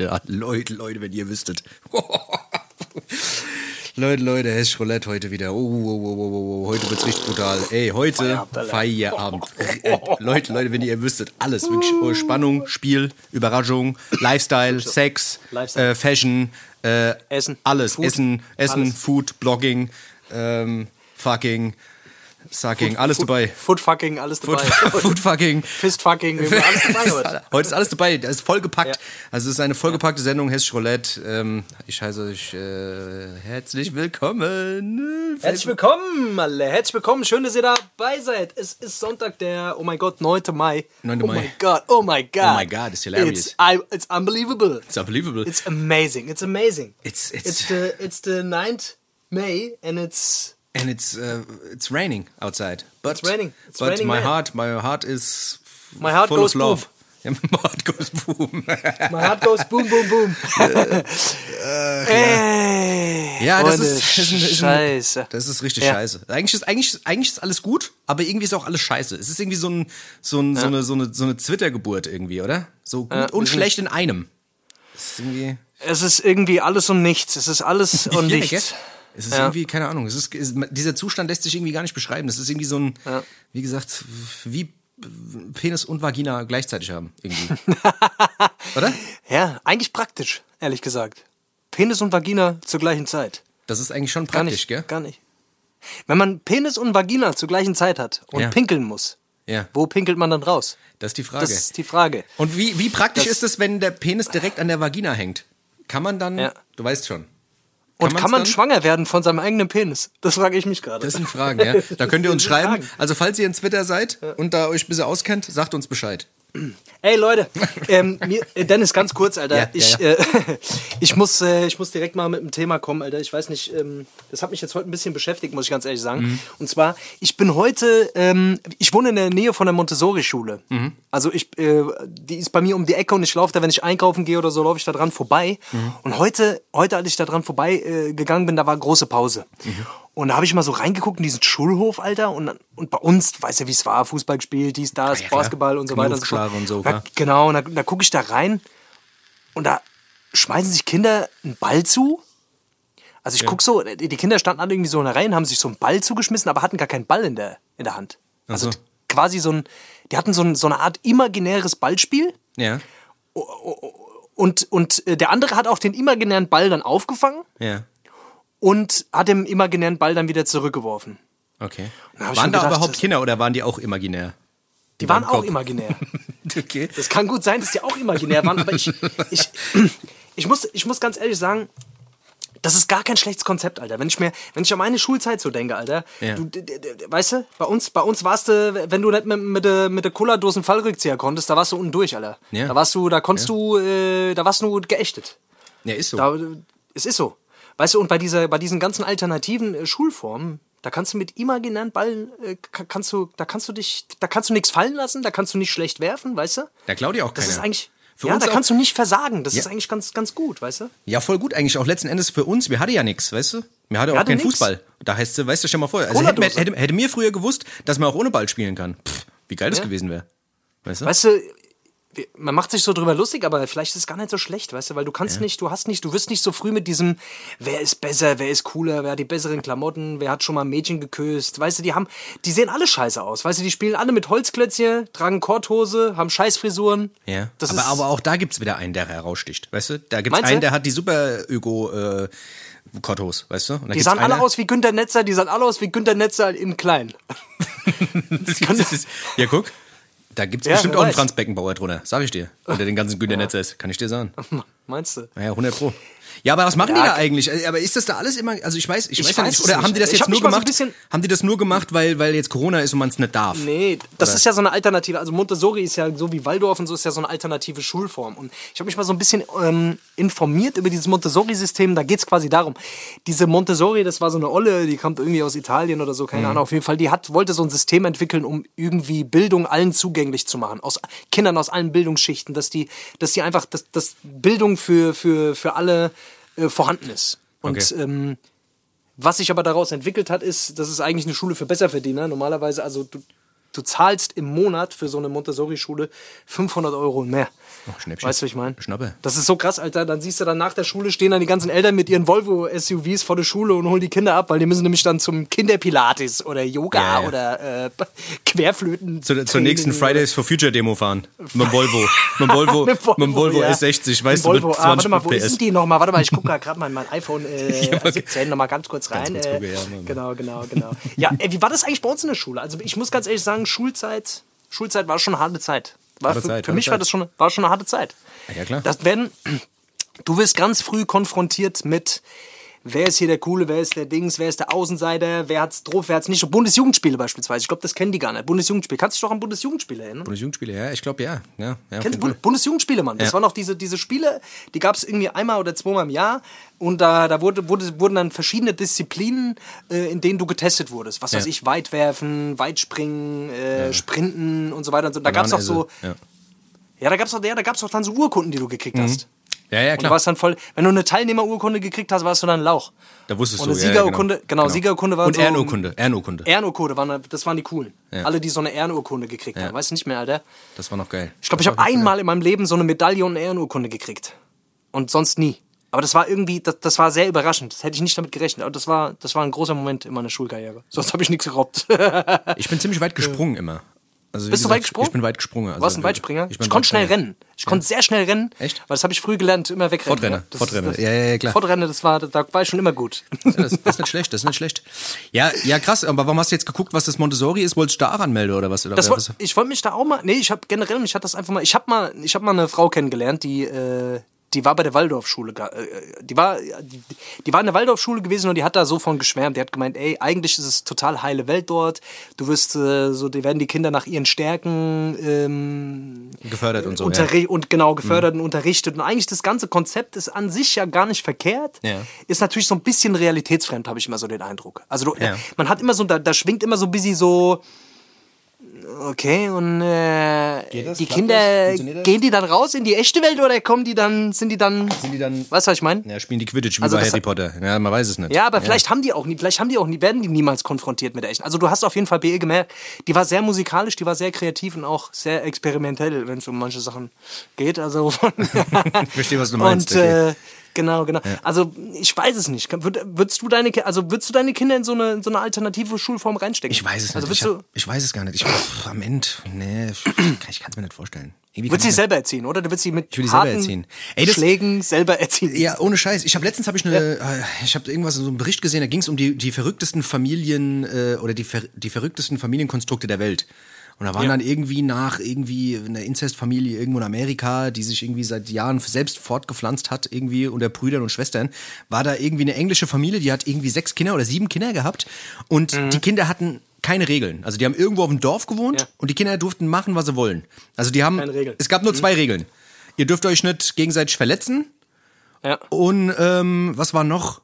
heute. Leute, Leute, wenn ihr wüsstet. Leute, Leute, Hessisch Roulette heute wieder. Oh, oh, oh, oh, oh, oh. Heute wird's richtig brutal. Ey, heute Feierabend, Feierabend. Äh, Leute, Leute, wenn ihr wüsstet, alles. Wirklich oh, Spannung, Spiel, Überraschung, Lifestyle, Sex, Lifestyle. Äh, Fashion, äh, Essen. alles. Food. Essen, Essen, Alles. Food, Blogging, ähm, Fucking, Sucking, alles dabei. Foodfucking, alles Food, dabei. Foodfucking. Fistfucking, alles dabei heute. Heute ist alles dabei, das ist vollgepackt. Ja. Also es ist eine vollgepackte Sendung, Hessisch Roulette. Ähm, ich heiße euch äh, herzlich willkommen. Herzlich willkommen, alle. Herzlich willkommen. Schön, dass ihr dabei seid. Es ist Sonntag, der, oh mein Gott, 9. Mai. 9. Oh Mai. my God, oh my God. Oh my God, it's hilarious. It's, I, it's unbelievable. It's unbelievable. It's amazing. It's amazing. It's- it's- it's the it's the 9th May and it's And it's uh, it's raining outside. But, It's raining. It's but raining my man. heart, my heart is My heart full goes of love. Yeah, my heart goes boom. my heart goes boom boom boom. Ey, Ja, das ist, ist, ein, ist Scheiße. Ein, das ist richtig Ja. scheiße. Eigentlich ist, eigentlich, eigentlich ist alles gut, aber irgendwie ist auch alles scheiße. Es ist irgendwie so, ein, so, ein, so eine, so eine, so eine Zwittergeburt irgendwie, oder? So gut und schlecht in einem. Es ist irgendwie alles und nichts. Es ist alles und Ja, nichts. gell? Es ist Ja. irgendwie, keine Ahnung, es ist, es, dieser Zustand lässt sich irgendwie gar nicht beschreiben. Das ist irgendwie so ein, wie gesagt, wie Penis und Vagina gleichzeitig haben. Irgendwie. Oder? Ja, eigentlich praktisch, ehrlich gesagt. Penis und Vagina zur gleichen Zeit. Das ist eigentlich schon Gar praktisch, nicht, gell? gar nicht. Wenn man Penis und Vagina zur gleichen Zeit hat und Ja. pinkeln muss, Ja, wo pinkelt man dann raus? das ist die Frage. Das ist die Frage. Und wie, wie praktisch Das- ist es, wenn der Penis direkt an der Vagina hängt? Kann man dann, Ja. du weißt schon. Und kann man dann? schwanger werden von seinem eigenen Penis? Das frage ich mich gerade. Das sind Fragen, ja. Da könnt ihr uns schreiben. Fragen. Also falls ihr in Twitter seid und da euch ein bisschen auskennt, sagt uns Bescheid. Ey Leute, ähm, mir, äh, Dennis, ganz kurz, Alter. Ja, ja, ich, ja. Äh, ich, muss, äh, ich muss direkt mal mit einem Thema kommen, Alter. Ich weiß nicht, ähm, das hat mich jetzt heute ein bisschen beschäftigt, muss ich ganz ehrlich sagen. Mhm. Und zwar, ich bin heute, ähm, ich wohne in der Nähe von der Montessori-Schule. Mhm. Also ich, äh, die ist bei mir um die Ecke und ich laufe da, wenn ich einkaufen gehe oder so, laufe ich da dran vorbei. Mhm. Und heute, heute, als ich da dran vorbei äh, gegangen bin, da war große Pause. Und da habe ich mal so reingeguckt in diesen Schulhof, Alter. Und, und bei uns, weißt du, wie es war, Fußball gespielt, dies, das, Ah, ja, klar. Basketball und so weiter und so und so, Da- klar. Genau, und da, da gucke ich da rein und da schmeißen sich Kinder einen Ball zu. Also ich guck so, die Kinder standen alle irgendwie so in der Reihe und haben sich so einen Ball zugeschmissen, aber hatten gar keinen Ball in der, in der Hand. Also so. quasi so ein, die hatten so, ein, so eine Art imaginäres Ballspiel Ja, und, und äh, der andere hat auch den imaginären Ball dann aufgefangen ja. Und hat den imaginären Ball dann wieder zurückgeworfen. Okay. Waren da gedacht, überhaupt Kinder oder waren die auch imaginär? Die waren im auch imaginär. Okay. Das kann gut sein, dass die auch imaginär waren, aber ich, ich, ich, muss, ich muss ganz ehrlich sagen, das ist gar kein schlechtes Konzept, Alter. Wenn ich mir, wenn ich an meine Schulzeit so denke, Alter, Ja. du, weißt du, bei uns, bei uns warst du, wenn du nicht mit, mit der mit der Cola-Dosen Fallrückzieher konntest, da warst du unten durch, Alter. Ja. Da warst du, da konntest du, äh, da warst du geächtet. Ja, ist so. Da, es ist so. Weißt du, und bei, dieser, bei diesen ganzen alternativen äh, Schulformen, da kannst du mit imaginären Ballen, äh, ka- kannst du, da kannst du dich, da kannst du nichts fallen lassen, da kannst du nicht schlecht werfen, weißt du? Da klaut dir auch Das keiner. ist eigentlich, Für ja, uns da kannst du nicht versagen. Das Ja. ist eigentlich ganz, ganz gut, weißt du? Ja, voll gut eigentlich. Auch letzten Endes für uns. Wir hatten ja nichts, weißt du? Wir hatten auch hatte keinen nix. Fußball. Da heißt es, weißt du, stell mal vor. Also hätte, hätte, hätte mir früher gewusst, dass man auch ohne Ball spielen kann. Pff, wie geil das Ja. gewesen wäre. Weißt du? Weißt du, man macht sich so drüber lustig, aber vielleicht ist es gar nicht so schlecht, weißt du, weil du kannst nicht, du hast nicht, du wirst nicht so früh mit diesem, wer ist besser, wer ist cooler, wer hat die besseren Klamotten, wer hat schon mal ein Mädchen geküsst, weißt du, die haben, die sehen alle scheiße aus, weißt du, die spielen alle mit Holzklötzchen, tragen Korthose, haben Scheißfrisuren. Ja. Das aber, ist, aber auch da gibt's wieder einen, der heraussticht. Weißt du? Da gibt's einen, du? der hat die super öko äh, Kottos, weißt du? Die sahen alle aus wie Günter Netzer, die sahen alle aus wie Günter Netzer in klein. Das ist- ja, guck. Da gibt's Ja, bestimmt auch einen. Franz Beckenbauer drunter. Sag ich dir. Unter den ganzen Günter Netzers. Kann ich dir sagen. Meinst du? Naja, 100 Pro. Ja, aber was machen die Ja, da eigentlich? Also, Aber ist das da alles immer, also ich weiß, ich, Ich weiß, ja nicht, oder nicht. haben die das Ich jetzt nur so gemacht? bisschen- haben die das nur gemacht, weil, weil jetzt Corona ist und man es nicht darf? Nee, das Oder? ist ja so eine Alternative. Also Montessori ist ja so wie Waldorf und so ist ja so eine alternative Schulform. Und ich habe mich mal so ein bisschen ähm, informiert über dieses Montessori-System. Da geht es quasi darum, diese Montessori, das war so eine Olle, die kommt irgendwie aus Italien oder so, keine Mhm. Ahnung. Auf jeden Fall, die hat, wollte so ein System entwickeln, um irgendwie Bildung allen zugänglich zu machen. Aus Kindern aus allen Bildungsschichten, dass die, dass die einfach, dass, dass Bildung für, für, für alle äh, vorhanden ist. Und Okay. ähm, was sich aber daraus entwickelt hat, ist, das ist eigentlich eine Schule für Besserverdiener. Normalerweise, also du, du zahlst im Monat für so eine Montessori-Schule 500 Euro und mehr. Schnäppchen. Weißt du, was ich meine? Schnappe. Das ist so krass, Alter. Dann siehst du dann nach der Schule stehen dann die ganzen Eltern mit ihren Volvo-SUVs vor der Schule und holen die Kinder ab, weil die müssen nämlich dann zum Kinderpilates oder Yoga Ja, ja. oder äh, Querflöten. Zu, zur nächsten Fridays for Future Demo fahren. Mit dem Volvo. Mit dem Volvo, mit dem Volvo ja. S60, weißt du, mit Volvo. 20 ah, warte mal, wo PS. ist die nochmal? Warte mal, ich gucke gerade mal in mein iPhone äh, Ja, okay. 17 nochmal ganz kurz rein. kurz äh, genau, genau, genau. Ja, ey, wie war das eigentlich bei uns in der Schule? Also ich muss ganz ehrlich sagen, Schulzeit, Schulzeit war schon eine harte Zeit. War für, Zeit, für mich war das schon, war schon eine harte Zeit. Ja, klar. Das werden, du wirst ganz früh konfrontiert mit, wer ist hier der Coole, wer ist der Dings, wer ist der Außenseiter, wer hat's drauf, wer hat's nicht. Bundesjugendspiele beispielsweise. Ich glaube, das kennen die gar nicht. Bundesjugendspiele. Kannst du dich doch an Bundesjugendspiele erinnern? Bundesjugendspiele, ja, ich glaube ja. ja, ja Kennst du. Bundesjugendspiele, Mann? Das Ja. waren auch diese, diese Spiele, die gab es irgendwie einmal oder zweimal im Jahr. Und da, da wurde, wurde, wurden dann verschiedene Disziplinen, äh, in denen du getestet wurdest. Was weiß Ja. ich, Weitwerfen, Weitspringen, äh, Sprinten und so weiter. Und so. Da gab es auch so, Ja. da gab es auch, ja, da gab's auch dann so Urkunden, die du gekriegt hast. Ja, ja, Und du klar. warst dann voll, wenn du eine Teilnehmerurkunde gekriegt hast, warst du dann ein Lauch. Da wusstest Und du, eine ja, ja, Siegerurkunde, genau, Siegerurkunde war Und so- Ehrenurkunde, Ehrenurkunde. Ehrenurkunde, waren, das waren die coolen. Ja. Alle, die so eine Ehrenurkunde gekriegt haben. Weißt du nicht mehr, Alter? Das war noch geil. Ich glaube, ich habe einmal in meinem Leben so eine Medaille und eine Ehrenurkunde gekriegt. Und sonst nie. Aber das war irgendwie, das, das war sehr überraschend. Das hätte ich nicht damit gerechnet. Aber das war, das war ein großer Moment in meiner Schulkarriere. Sonst habe ich nichts gerobbt. Ich bin ziemlich weit gesprungen immer. Also, Bist du weit gesprungen? Ich bin weit gesprungen. Also, Du warst ein Weitspringer? Ich, Ich, konnte schnell rennen. Ich konnte sehr schnell rennen. Echt? Weil das habe ich früh gelernt, immer wegrennen. Fortrenner, ja. Das Fortrenner. Ist, das, Ja, ja, ja, klar. Fortrenner, das war, da war ich schon immer gut. Ja, das, das ist nicht schlecht, das ist nicht schlecht. Ja, ja, krass, aber warum hast du jetzt geguckt, was das Montessori ist? Wolltest du da anmelden oder was? Oder Das was? woll- ich wollte mich da auch mal. Nee, ich habe generell, mich hat das einfach mal. Ich habe mal, ich habe mal eine Frau kennengelernt, die, äh, die war bei der Waldorfschule. ga- Äh, die war, die, die war in der Waldorfschule gewesen und die hat da so von geschwärmt. Die hat gemeint, ey, eigentlich ist es total heile Welt dort. Du wirst äh, so, die werden die Kinder nach ihren Stärken ähm, Gefördert und so. Ja. und genau gefördert und unterrichtet. Und eigentlich das ganze Konzept ist an sich ja gar nicht verkehrt. Ja. Ist natürlich so ein bisschen realitätsfremd, habe ich immer so den Eindruck. Also du, Ja. man hat immer so, da, da schwingt immer so ein bisschen so. Okay, und äh, das? die Kinder, gehen die dann raus in die echte Welt oder kommen die dann, sind die dann, Sind die dann. weißt du, was ich meine? Ja, spielen die Quidditch wie Also bei Harry Potter. Ja, man weiß es nicht. Ja, aber vielleicht haben die auch nie, vielleicht haben die auch nie, werden die niemals konfrontiert mit der echten. Also du hast auf jeden Fall BE gemerkt, die war sehr musikalisch, die war sehr kreativ und auch sehr experimentell, wenn es um manche Sachen geht. Also Ich verstehe, was du meinst. Und okay. äh, genau, genau. Also ich weiß es nicht. Würd- Würdest du deine, also würdest du deine Kinder in so eine, in so eine alternative Schulform reinstecken? ich weiß es nicht. Also würdest ich, du, hab, ich weiß es gar nicht. Ich, pff, am Ende, nee, ich kann es mir nicht vorstellen. Irgendwie Würdest sie selber erziehen, oder? Du würdest sie mit Ich will die selber erziehen. Ey, das- Schlägen selber erziehen. Ja, ohne Scheiß. Ich habe letztens habe ich eine, äh, ich habe irgendwas so einen Bericht gesehen. Da ging es um die die verrücktesten Familien äh, oder die ver, die verrücktesten Familienkonstrukte der Welt. Und da waren Ja. dann irgendwie nach irgendwie einer Inzestfamilie irgendwo in Amerika, die sich irgendwie seit Jahren selbst fortgepflanzt hat, irgendwie unter Brüdern und Schwestern, war da irgendwie eine englische Familie, die hat irgendwie sechs Kinder oder sieben Kinder gehabt und die Kinder hatten keine Regeln. Also die haben irgendwo auf dem Dorf gewohnt Ja. und die Kinder durften machen, was sie wollen. Also die haben, es gab nur zwei Regeln. Ihr dürft euch nicht gegenseitig verletzen Ja. und ähm, was war noch?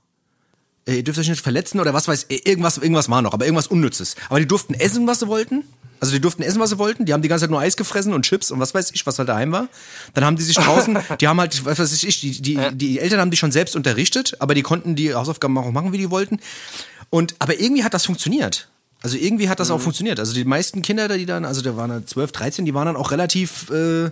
Äh, Ihr dürft euch nicht verletzen oder was weiß ich, irgendwas, irgendwas war noch, aber irgendwas Unnützes. Aber die durften essen, was sie wollten. Also die durften essen, was sie wollten. Die haben die ganze Zeit nur Eis gefressen und Chips und was weiß ich, was halt daheim war. Dann haben die sich draußen, die haben halt, was weiß ich, die, die, die Eltern haben die schon selbst unterrichtet, aber die konnten die Hausaufgaben auch machen, wie die wollten. Und, aber irgendwie hat das funktioniert. Also irgendwie hat das auch funktioniert. Also die meisten Kinder, die dann, also da waren dann 12, 13, die waren dann auch relativ, äh,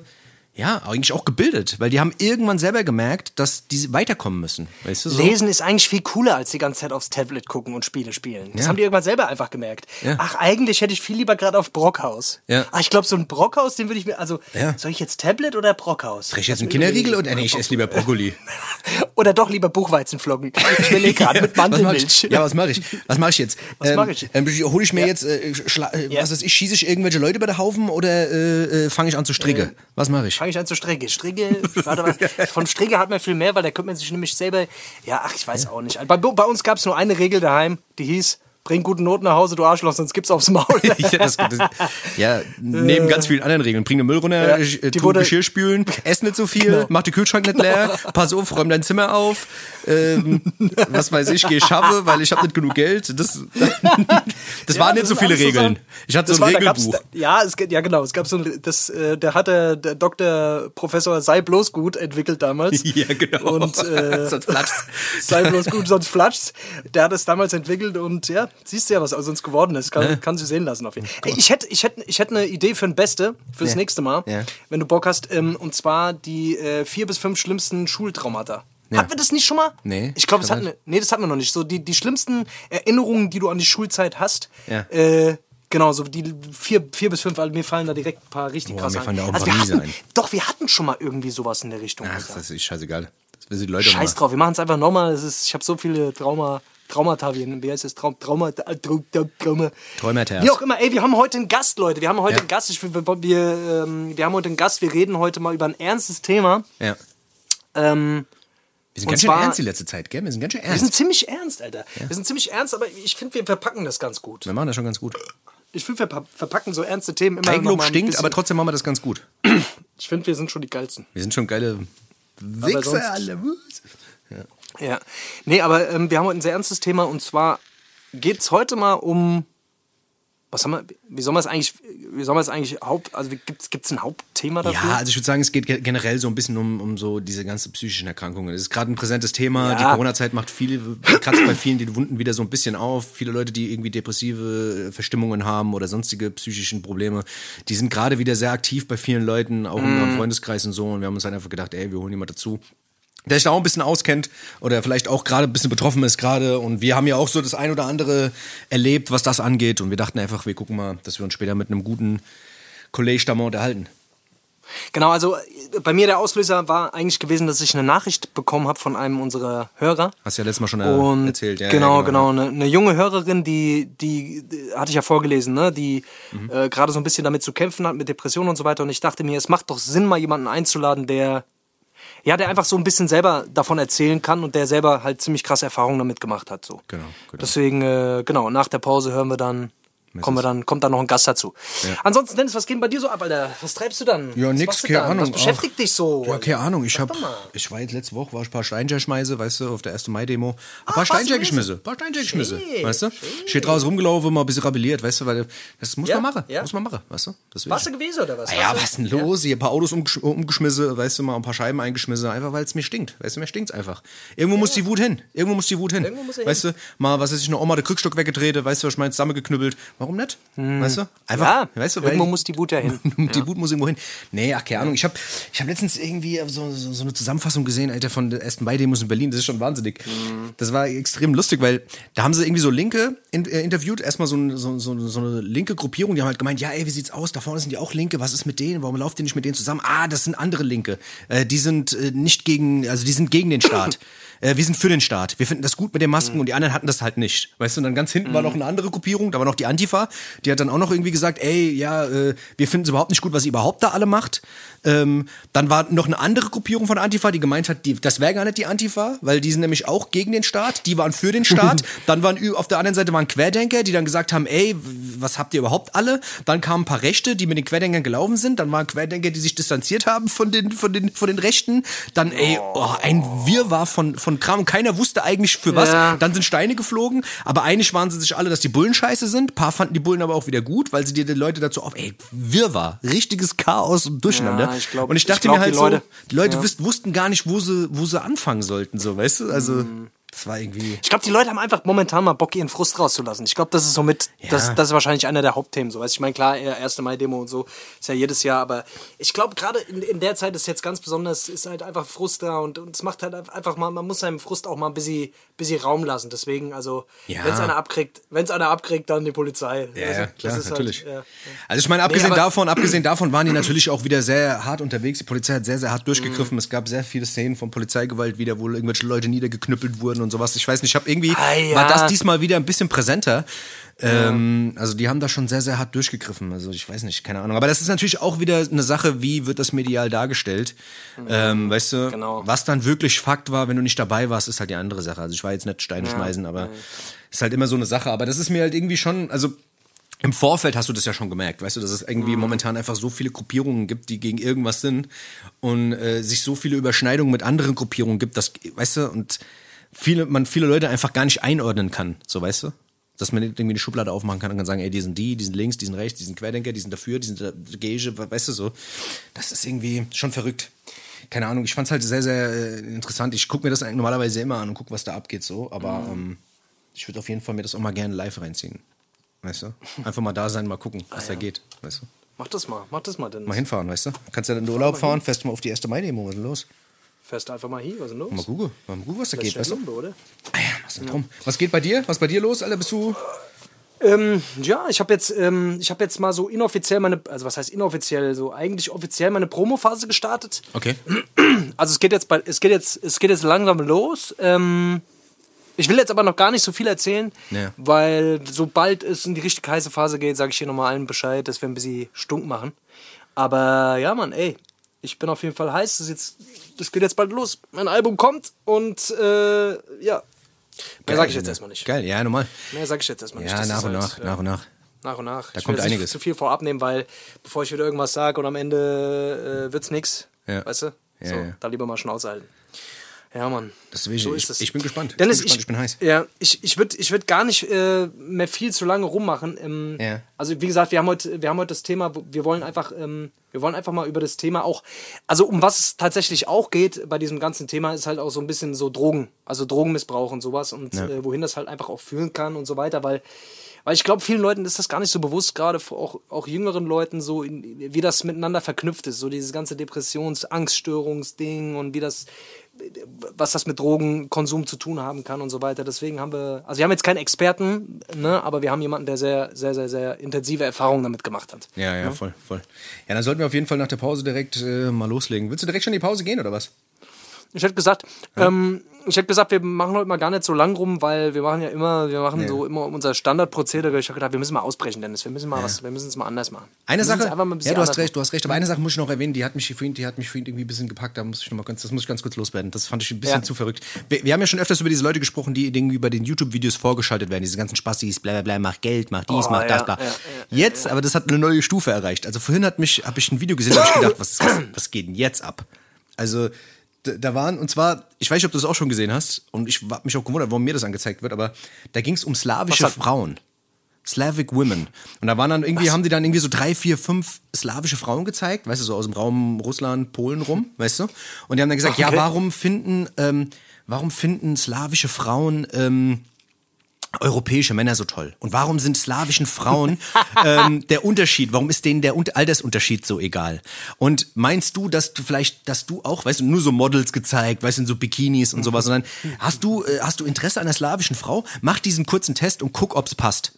ja, eigentlich auch gebildet, weil die haben irgendwann selber gemerkt, dass die weiterkommen müssen. Weißt du so? Lesen ist eigentlich viel cooler, als die ganze Zeit aufs Tablet gucken und Spiele spielen. Das Ja. haben die irgendwann selber einfach gemerkt. Ja. Ach, eigentlich hätte ich viel lieber gerade auf Brockhaus. Ja. Ach, ich glaube, so ein Brockhaus, den würde ich mir, also, Ja. soll ich jetzt Tablet oder Brockhaus? Krieg ich jetzt einen Kinderriegel oder nee, ich esse lieber Brokkoli. Oder doch lieber Buchweizenflocken. Ich will gerade mit Mandelmilch. Ja, was mache ich? Was mache ich jetzt? Was ähm, mach ich? Ähm, hole ich mir jetzt, äh, äh, was weiß ich, schieße ich irgendwelche Leute über den Haufen oder äh, äh, fange ich an zu stricke? was mache ich? Ich an zu Stricke. Stricke, warte mal, von Stricke hat man viel mehr, weil da könnte man sich nämlich selber, ja, ach, ich weiß auch nicht. Bei, bei uns gab es nur eine Regel daheim, die hieß, bring gute Noten nach Hause, du Arschloch, sonst gibt's aufs Maul. ja, das, das, ja, neben ganz vielen anderen Regeln. Bring den Müll runter, Ja, äh, tu wurde- Geschirr spülen, ess nicht so viel, Genau. mach den Kühlschrank nicht leer, pass auf, räum dein Zimmer auf, ähm, was weiß ich, geh schaffe, weil ich habe nicht genug Geld. Das, das waren nicht das so viele Regeln. Ich hatte so ein war- da Regelbuch. ja, es, ja, genau. Es gab so ein, das, äh, der hatte der Dr. Professor Sei bloß gut entwickelt damals. Ja, genau. Und äh, Sonst platzt. sei bloß gut, sonst flatscht's. Der hat es damals entwickelt und ja, siehst du ja, was aus uns geworden ist. Kann, kann sie sehen lassen auf jeden Fall. Ich hätte ich hätt, ich hätt eine Idee für ein Beste, fürs Ja. nächste Mal, Ja. wenn du Bock hast. Ähm, und zwar die äh, vier bis fünf schlimmsten Schultraumata. Ja. Hatten wir das nicht schon mal? Nee, Ich glaube, das hatten wir. Nee, das hatten wir noch nicht. So die, die schlimmsten Erinnerungen, die du an die Schulzeit hast. Ja. Äh, genau, so die vier, vier bis fünf, weil mir fallen da direkt ein paar richtig Boah, krasse mir ein. fallen da auch ein also wir hatten, ein. Doch, wir hatten schon mal irgendwie sowas in der Richtung. Ach, das ist scheißegal. Das wissen die Leute Scheiß noch drauf, wir machen es einfach nochmal. Ich habe so viele Trauma, Traumata, wie, wie heißt das? Traum, Trauma, äh, Trau- Trau- Trauma. Träumerters. Wie auch immer, ey, wir haben heute einen Gast, Leute. Wir haben heute Ja. einen Gast. Ich, wir, wir, ähm, wir haben heute einen Gast. Wir reden heute mal über ein ernstes Thema. Ja. Ähm, Wir sind ganz schön zwar- ernst die letzte Zeit, gell? Wir sind ganz schön wir sind ernst. ziemlich ernst, Alter. Wir sind ziemlich ernst, aber ich finde, wir verpacken das ganz gut. Wir machen das schon ganz gut. Ich finde, wir pa- verpacken so ernste Themen immer noch Eigenlob stinkt, aber trotzdem machen wir das ganz gut. Ich finde, wir sind schon die geilsten. Wir sind schon geile Wichser alle. Ja. Nee, aber ähm, wir haben heute ein sehr ernstes Thema und zwar geht es heute mal um. Was haben wir, wie soll man es eigentlich, wie soll man es eigentlich Haupt, also gibt es ein Hauptthema dafür? Ja, also ich würde sagen, es geht ge- generell so ein bisschen um, um so diese ganzen psychischen Erkrankungen. Es ist gerade ein präsentes Thema. Ja. Die Corona-Zeit macht viele, kratzt bei vielen die Wunden wieder so ein bisschen auf. Viele Leute, die irgendwie depressive Verstimmungen haben oder sonstige psychischen Probleme, die sind gerade wieder sehr aktiv bei vielen Leuten, auch in Mhm. unserem Freundeskreis und so. Und wir haben uns dann einfach gedacht, ey, wir holen jemand dazu, der sich da auch ein bisschen auskennt oder vielleicht auch gerade ein bisschen betroffen ist gerade. Und wir haben ja auch so das ein oder andere erlebt, was das angeht. Und wir dachten einfach, wir gucken mal, dass wir uns später mit einem guten Kollege da mal unterhalten. Genau, also äh, bei mir der Auslöser war eigentlich gewesen, dass ich eine Nachricht bekommen habe von einem unserer Hörer. Hast du ja letztes Mal schon äh, Und erzählt. Ja, genau, ja, genau. Eine, eine junge Hörerin, die, die, die hatte ich ja vorgelesen, ne? die Mhm. äh, gerade so ein bisschen damit zu kämpfen hat, mit Depressionen und so weiter. Und ich dachte mir, es macht doch Sinn, mal jemanden einzuladen, der ja, der einfach so ein bisschen selber davon erzählen kann und der selber halt ziemlich krasse Erfahrungen damit gemacht hat. So. Genau, genau. Deswegen, äh, genau, nach der Pause hören wir dann, kommen wir dann, kommt dann noch ein Gast dazu. Ansonsten, Dennis, was geht denn bei dir so ab, Alter? Was treibst du dann? Ja, was nix, keine? Ahnung. Was beschäftigt Ach, dich so? Ja, keine Ahnung. Ich hab, ich war jetzt letzte Woche, war ich ein paar Steincher schmeiße, weißt du, auf der 1. Mai-Demo. Ein paar Steincher gewesen? geschmissen. Ein paar geschmissen, Schön, weißt du? Steht draußen rumgelaufen, mal ein bisschen rebelliert, weißt du, weil das muss Ja, man machen. ja. Muss man machen, weißt du? Das Warst du gewesen oder was? Ah ja, was denn los? Hier ein paar Autos umgesch umgeschmissen, weißt du, mal ein paar Scheiben eingeschmissen, einfach weil es mir stinkt. Weißt du, mir stinkt's einfach. Irgendwo muss die Wut hin. Irgendwo muss die Wut hin. Irgendwo muss weißt du, mal, was ist ich, eine Oma den Krückstock weggedreht, weißt du, was ich meine, zusammengeknüppelt. Warum nicht? Weißt du? Einfach, Ja, weißt du, irgendwo muss die Wut ja hin. die Wut muss irgendwo hin. Nee, ach, keine Ahnung. Ich habe ich hab letztens irgendwie so, so, so eine Zusammenfassung gesehen, Alter, von der ersten Mai-Demos in Berlin. Das ist schon wahnsinnig. Das war extrem lustig, weil da haben sie irgendwie so Linke in, äh, interviewt. Erstmal so, ein- so, so, so eine linke Gruppierung. Die haben halt gemeint, ja, ey, wie sieht's aus? Da vorne sind die auch Linke. Was ist mit denen? Warum lauft ihr nicht mit denen zusammen? Ah, das sind andere Linke. Äh, die sind äh, nicht gegen, also die sind gegen den Staat. Äh, wir sind für den Staat. Wir finden das gut mit den Masken und die anderen hatten das halt nicht. Weißt du, und dann ganz hinten war noch eine andere Gruppierung, da war noch die Antifa, die hat dann auch noch irgendwie gesagt, ey, ja, äh, wir finden es überhaupt nicht gut, was ihr überhaupt da alle macht. Ähm, dann war noch eine andere Gruppierung von Antifa, die gemeint hat, die, das wäre gar nicht die Antifa, weil die sind nämlich auch gegen den Staat, die waren für den Staat. dann waren auf der anderen Seite waren Querdenker, die dann gesagt haben, ey, was habt ihr überhaupt alle? Dann kamen ein paar Rechte, die mit den Querdenkern gelaufen sind. Dann waren Querdenker, die sich distanziert haben von den, von den, von den Rechten. Dann, ey, oh, ein Wirrwarr von, von Kram. Keiner wusste eigentlich für was. Ja. Dann sind Steine geflogen. Aber einig waren sie sich alle, dass die Bullen scheiße sind. Ein paar fanden die Bullen aber auch wieder gut, weil sie die, die Leute dazu auf, ey, Wirrwarr. Richtiges Chaos und Durcheinander. Ja, ich glaub- und ich ich dachte glaub, mir halt die Leute- so, die Leute ja. wussten gar nicht, wo sie, wo sie anfangen sollten, so, weißt du? Also, das war irgendwie. Ich glaube, die Leute haben einfach momentan mal Bock, ihren Frust rauszulassen. Ich glaube, das ist somit, das, das ist wahrscheinlich einer der Hauptthemen. So, weißt, ich meine, klar, eher 1. Mai-Demo und so ist ja jedes Jahr, aber ich glaube, gerade in, in der Zeit ist jetzt ganz besonders, ist halt einfach Frust da und, und es macht halt einfach mal, man muss seinem Frust auch mal ein bisschen, bisschen Raum lassen. Deswegen, also, Ja. wenn es einer abkriegt, wenn es einer abkriegt, dann die Polizei. Ja, also, ja, das klar, halt, natürlich. ja, ja. Also ich meine, abgesehen aber- davon, abgesehen davon waren die natürlich auch wieder sehr hart unterwegs. Die Polizei hat sehr, sehr hart durchgegriffen. Es gab sehr viele Szenen von Polizeigewalt wieder, wo irgendwelche Leute niedergeknüppelt wurden und sowas. Ich weiß nicht, ich habe irgendwie, Ah, ja. war das diesmal wieder ein bisschen präsenter. Ähm, also die haben da schon sehr, sehr hart durchgegriffen. Also ich weiß nicht, keine Ahnung. Aber das ist natürlich auch wieder eine Sache, wie wird das medial dargestellt. Ähm, weißt du, Genau. was dann wirklich Fakt war, wenn du nicht dabei warst, ist halt die andere Sache. Also ich war jetzt nicht Steine schmeißen, aber ist halt immer so eine Sache. Aber das ist mir halt irgendwie schon, also im Vorfeld hast du das ja schon gemerkt, weißt du, dass es irgendwie momentan einfach so viele Gruppierungen gibt, die gegen irgendwas sind und äh, sich so viele Überschneidungen mit anderen Gruppierungen gibt, dass, weißt du, und viele, man viele Leute einfach gar nicht einordnen kann, so weißt du? Dass man irgendwie eine Schublade aufmachen kann und kann sagen, ey, die sind die, die sind links, die sind rechts, die sind Querdenker, die sind dafür, die sind Gage, weißt du so. Das ist irgendwie schon verrückt. Keine Ahnung, ich fand's halt sehr, sehr äh, interessant. Ich gucke mir das eigentlich normalerweise immer an und gucke, was da abgeht so, aber ähm, ich würde auf jeden Fall mir das auch mal gerne live reinziehen. Weißt du? Einfach mal da sein, mal gucken, was da geht. Weißt du? Mach das mal, mach das mal, Dennis. Mal hinfahren, weißt du? Kannst ja dann in den Urlaub fahren, fährst du mal auf die 1. Mai-Demo, was ist denn los? Fährst einfach mal hier, was ist denn los? Mal gucken, mal gucken, was da geht, weißt du? Lumpe, oder? Ah ja, was drum? Was geht bei dir? Was bei dir los, Alter? Bist du. Ähm, ja, ich habe jetzt, ähm, ich habe jetzt mal so inoffiziell meine, also was heißt inoffiziell, so eigentlich offiziell meine Promophase gestartet. Okay. Also es geht jetzt, bei, es geht jetzt, es geht jetzt langsam los. Ähm, ich will jetzt aber noch gar nicht so viel erzählen, Ja. weil sobald es in die richtig heiße Phase geht, sage ich hier nochmal allen Bescheid, dass wir ein bisschen stunk machen. Aber ja, Mann, ey, ich bin auf jeden Fall heiß. Das, jetzt, das geht jetzt bald los. Mein Album kommt und äh, ja, mehr sage ich jetzt erstmal nicht. Geil, ja, normal. Mehr sage ich jetzt erstmal nicht. Ja, nach und halt, nach, ja, nach und nach. Nach und nach. Da ich kommt will einiges. nicht zu viel vorab nehmen, weil bevor ich wieder irgendwas sage und am Ende äh, wird's nix. Ja. Weißt du? Ja, so, ja. da lieber mal Schnauze halten. Ja, Mann. Deswegen, so ich- ist es. ich bin gespannt. Ich Dennis, bin gespannt, ich bin heiß. Ja, ich, ich würde ich würd gar nicht äh, mehr viel zu lange rummachen. Ähm, Ja. Also wie gesagt, wir haben heute, wir haben heute das Thema, wir wollen einfach, ähm, wir wollen einfach mal über das Thema auch, also um was es tatsächlich auch geht bei diesem ganzen Thema, ist halt auch so ein bisschen so Drogen, also Drogenmissbrauch und sowas und Ja. äh, wohin das halt einfach auch führen kann und so weiter, weil weil ich glaube, vielen Leuten ist das gar nicht so bewusst, gerade auch, auch jüngeren Leuten, so in, wie das miteinander verknüpft ist. So dieses ganze Depressions-, Angststörungsding und wie das, was das mit Drogenkonsum zu tun haben kann und so weiter. Deswegen haben wir, also wir haben jetzt keinen Experten, ne, aber wir haben jemanden, der sehr, sehr, sehr, sehr intensive Erfahrungen damit gemacht hat. Ja, ja, voll, voll. Ja, dann sollten wir auf jeden Fall nach der Pause direkt äh, mal loslegen. Willst du direkt schon in die Pause gehen oder was? Ich hätte gesagt, ähm, ich hätte gesagt, wir machen heute mal gar nicht so lang rum, weil wir machen ja immer, wir machen Nee. so immer unser Standardprozedere. Ich habe gedacht, wir müssen mal ausbrechen, Dennis. Wir müssen mal was, wir müssen es mal anders machen. Eine Sache, ja, du hast recht, du hast recht, aber eine Sache muss ich noch erwähnen, die hat mich vorhin, die hat mich vorhin irgendwie ein bisschen gepackt, da muss ich noch mal ganz, das muss ich ganz kurz loswerden. Das fand ich ein bisschen Ja. zu verrückt. Wir, wir haben ja schon öfters über diese Leute gesprochen, die irgendwie bei den YouTube-Videos vorgeschaltet werden, diese ganzen Spastis, bla bla bla, mach Geld, mach dies, Oh, mach das, ja, bla. ja, ja, jetzt, aber das hat eine neue Stufe erreicht. Also vorhin hat mich, habe ich ein Video gesehen, habe ich gedacht, was, was, was geht denn jetzt ab? Also, da- waren, und zwar, ich weiß nicht, ob du das auch schon gesehen hast, und ich habe mich auch gewundert, warum mir das angezeigt wird, aber da ging es um slawische Was Frauen. Slavic Women. Und da waren dann irgendwie, haben die dann irgendwie so drei, vier, fünf slawische Frauen gezeigt, weißt du, so aus dem Raum Russland, Polen rum, weißt du? Und die haben dann gesagt, ja, Okay. warum finden, ähm, warum finden slawische Frauen ähm, europäische Männer so toll? Und warum sind slawischen Frauen ähm, der Unterschied? Warum ist denen der Un- Altersunterschied so egal? Und meinst du, dass du vielleicht, dass du auch, weißt du, nur so Models gezeigt, weißt du, so Bikinis und sowas, sondern hast du, äh, hast du Interesse an einer slawischen Frau? Mach diesen kurzen Test und guck, ob's passt.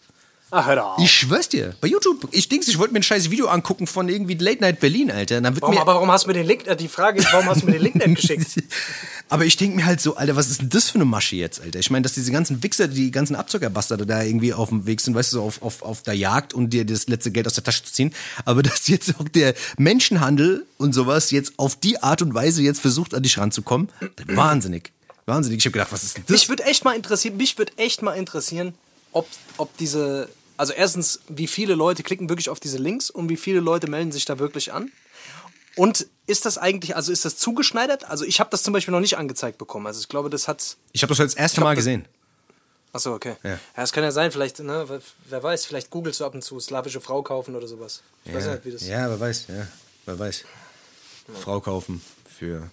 Ach, hör doch auf. Ich schwör's dir, bei YouTube. Ich denk's, ich wollte mir ein scheiß Video angucken von irgendwie Late Night Berlin, Alter. Warum, aber warum hast du mir den Link, äh, die Frage ist, warum hast du mir den Link nicht geschickt? aber ich denk mir halt so, Alter, was ist denn das für eine Masche jetzt, Alter? Ich meine, dass diese ganzen Wichser, die ganzen Abzockerbastarde da irgendwie auf dem Weg sind, weißt du, so auf, auf, auf der Jagd und dir das letzte Geld aus der Tasche zu ziehen. Aber dass jetzt auch der Menschenhandel und sowas jetzt auf die Art und Weise jetzt versucht, an dich ranzukommen, wahnsinnig. Wahnsinnig. Ich habe gedacht, was ist denn das? Mich würde echt mal interessieren, mich würde echt mal interessieren, ob, ob diese, also erstens, wie viele Leute klicken wirklich auf diese Links und wie viele Leute melden sich da wirklich an? Und ist das eigentlich, also ist das zugeschneidert? Also ich habe das zum Beispiel noch nicht angezeigt bekommen. Also ich glaube, das hat. Ich habe das das erste Mal gesehen. Achso, okay. Ja. Ja. das kann ja sein, vielleicht, ne, wer- weiß, vielleicht googelst du ab und zu slawische Frau kaufen oder sowas. Ich weiß Ja, nicht, wie das. ja, wer weiß, ja, wer weiß. Frau kaufen für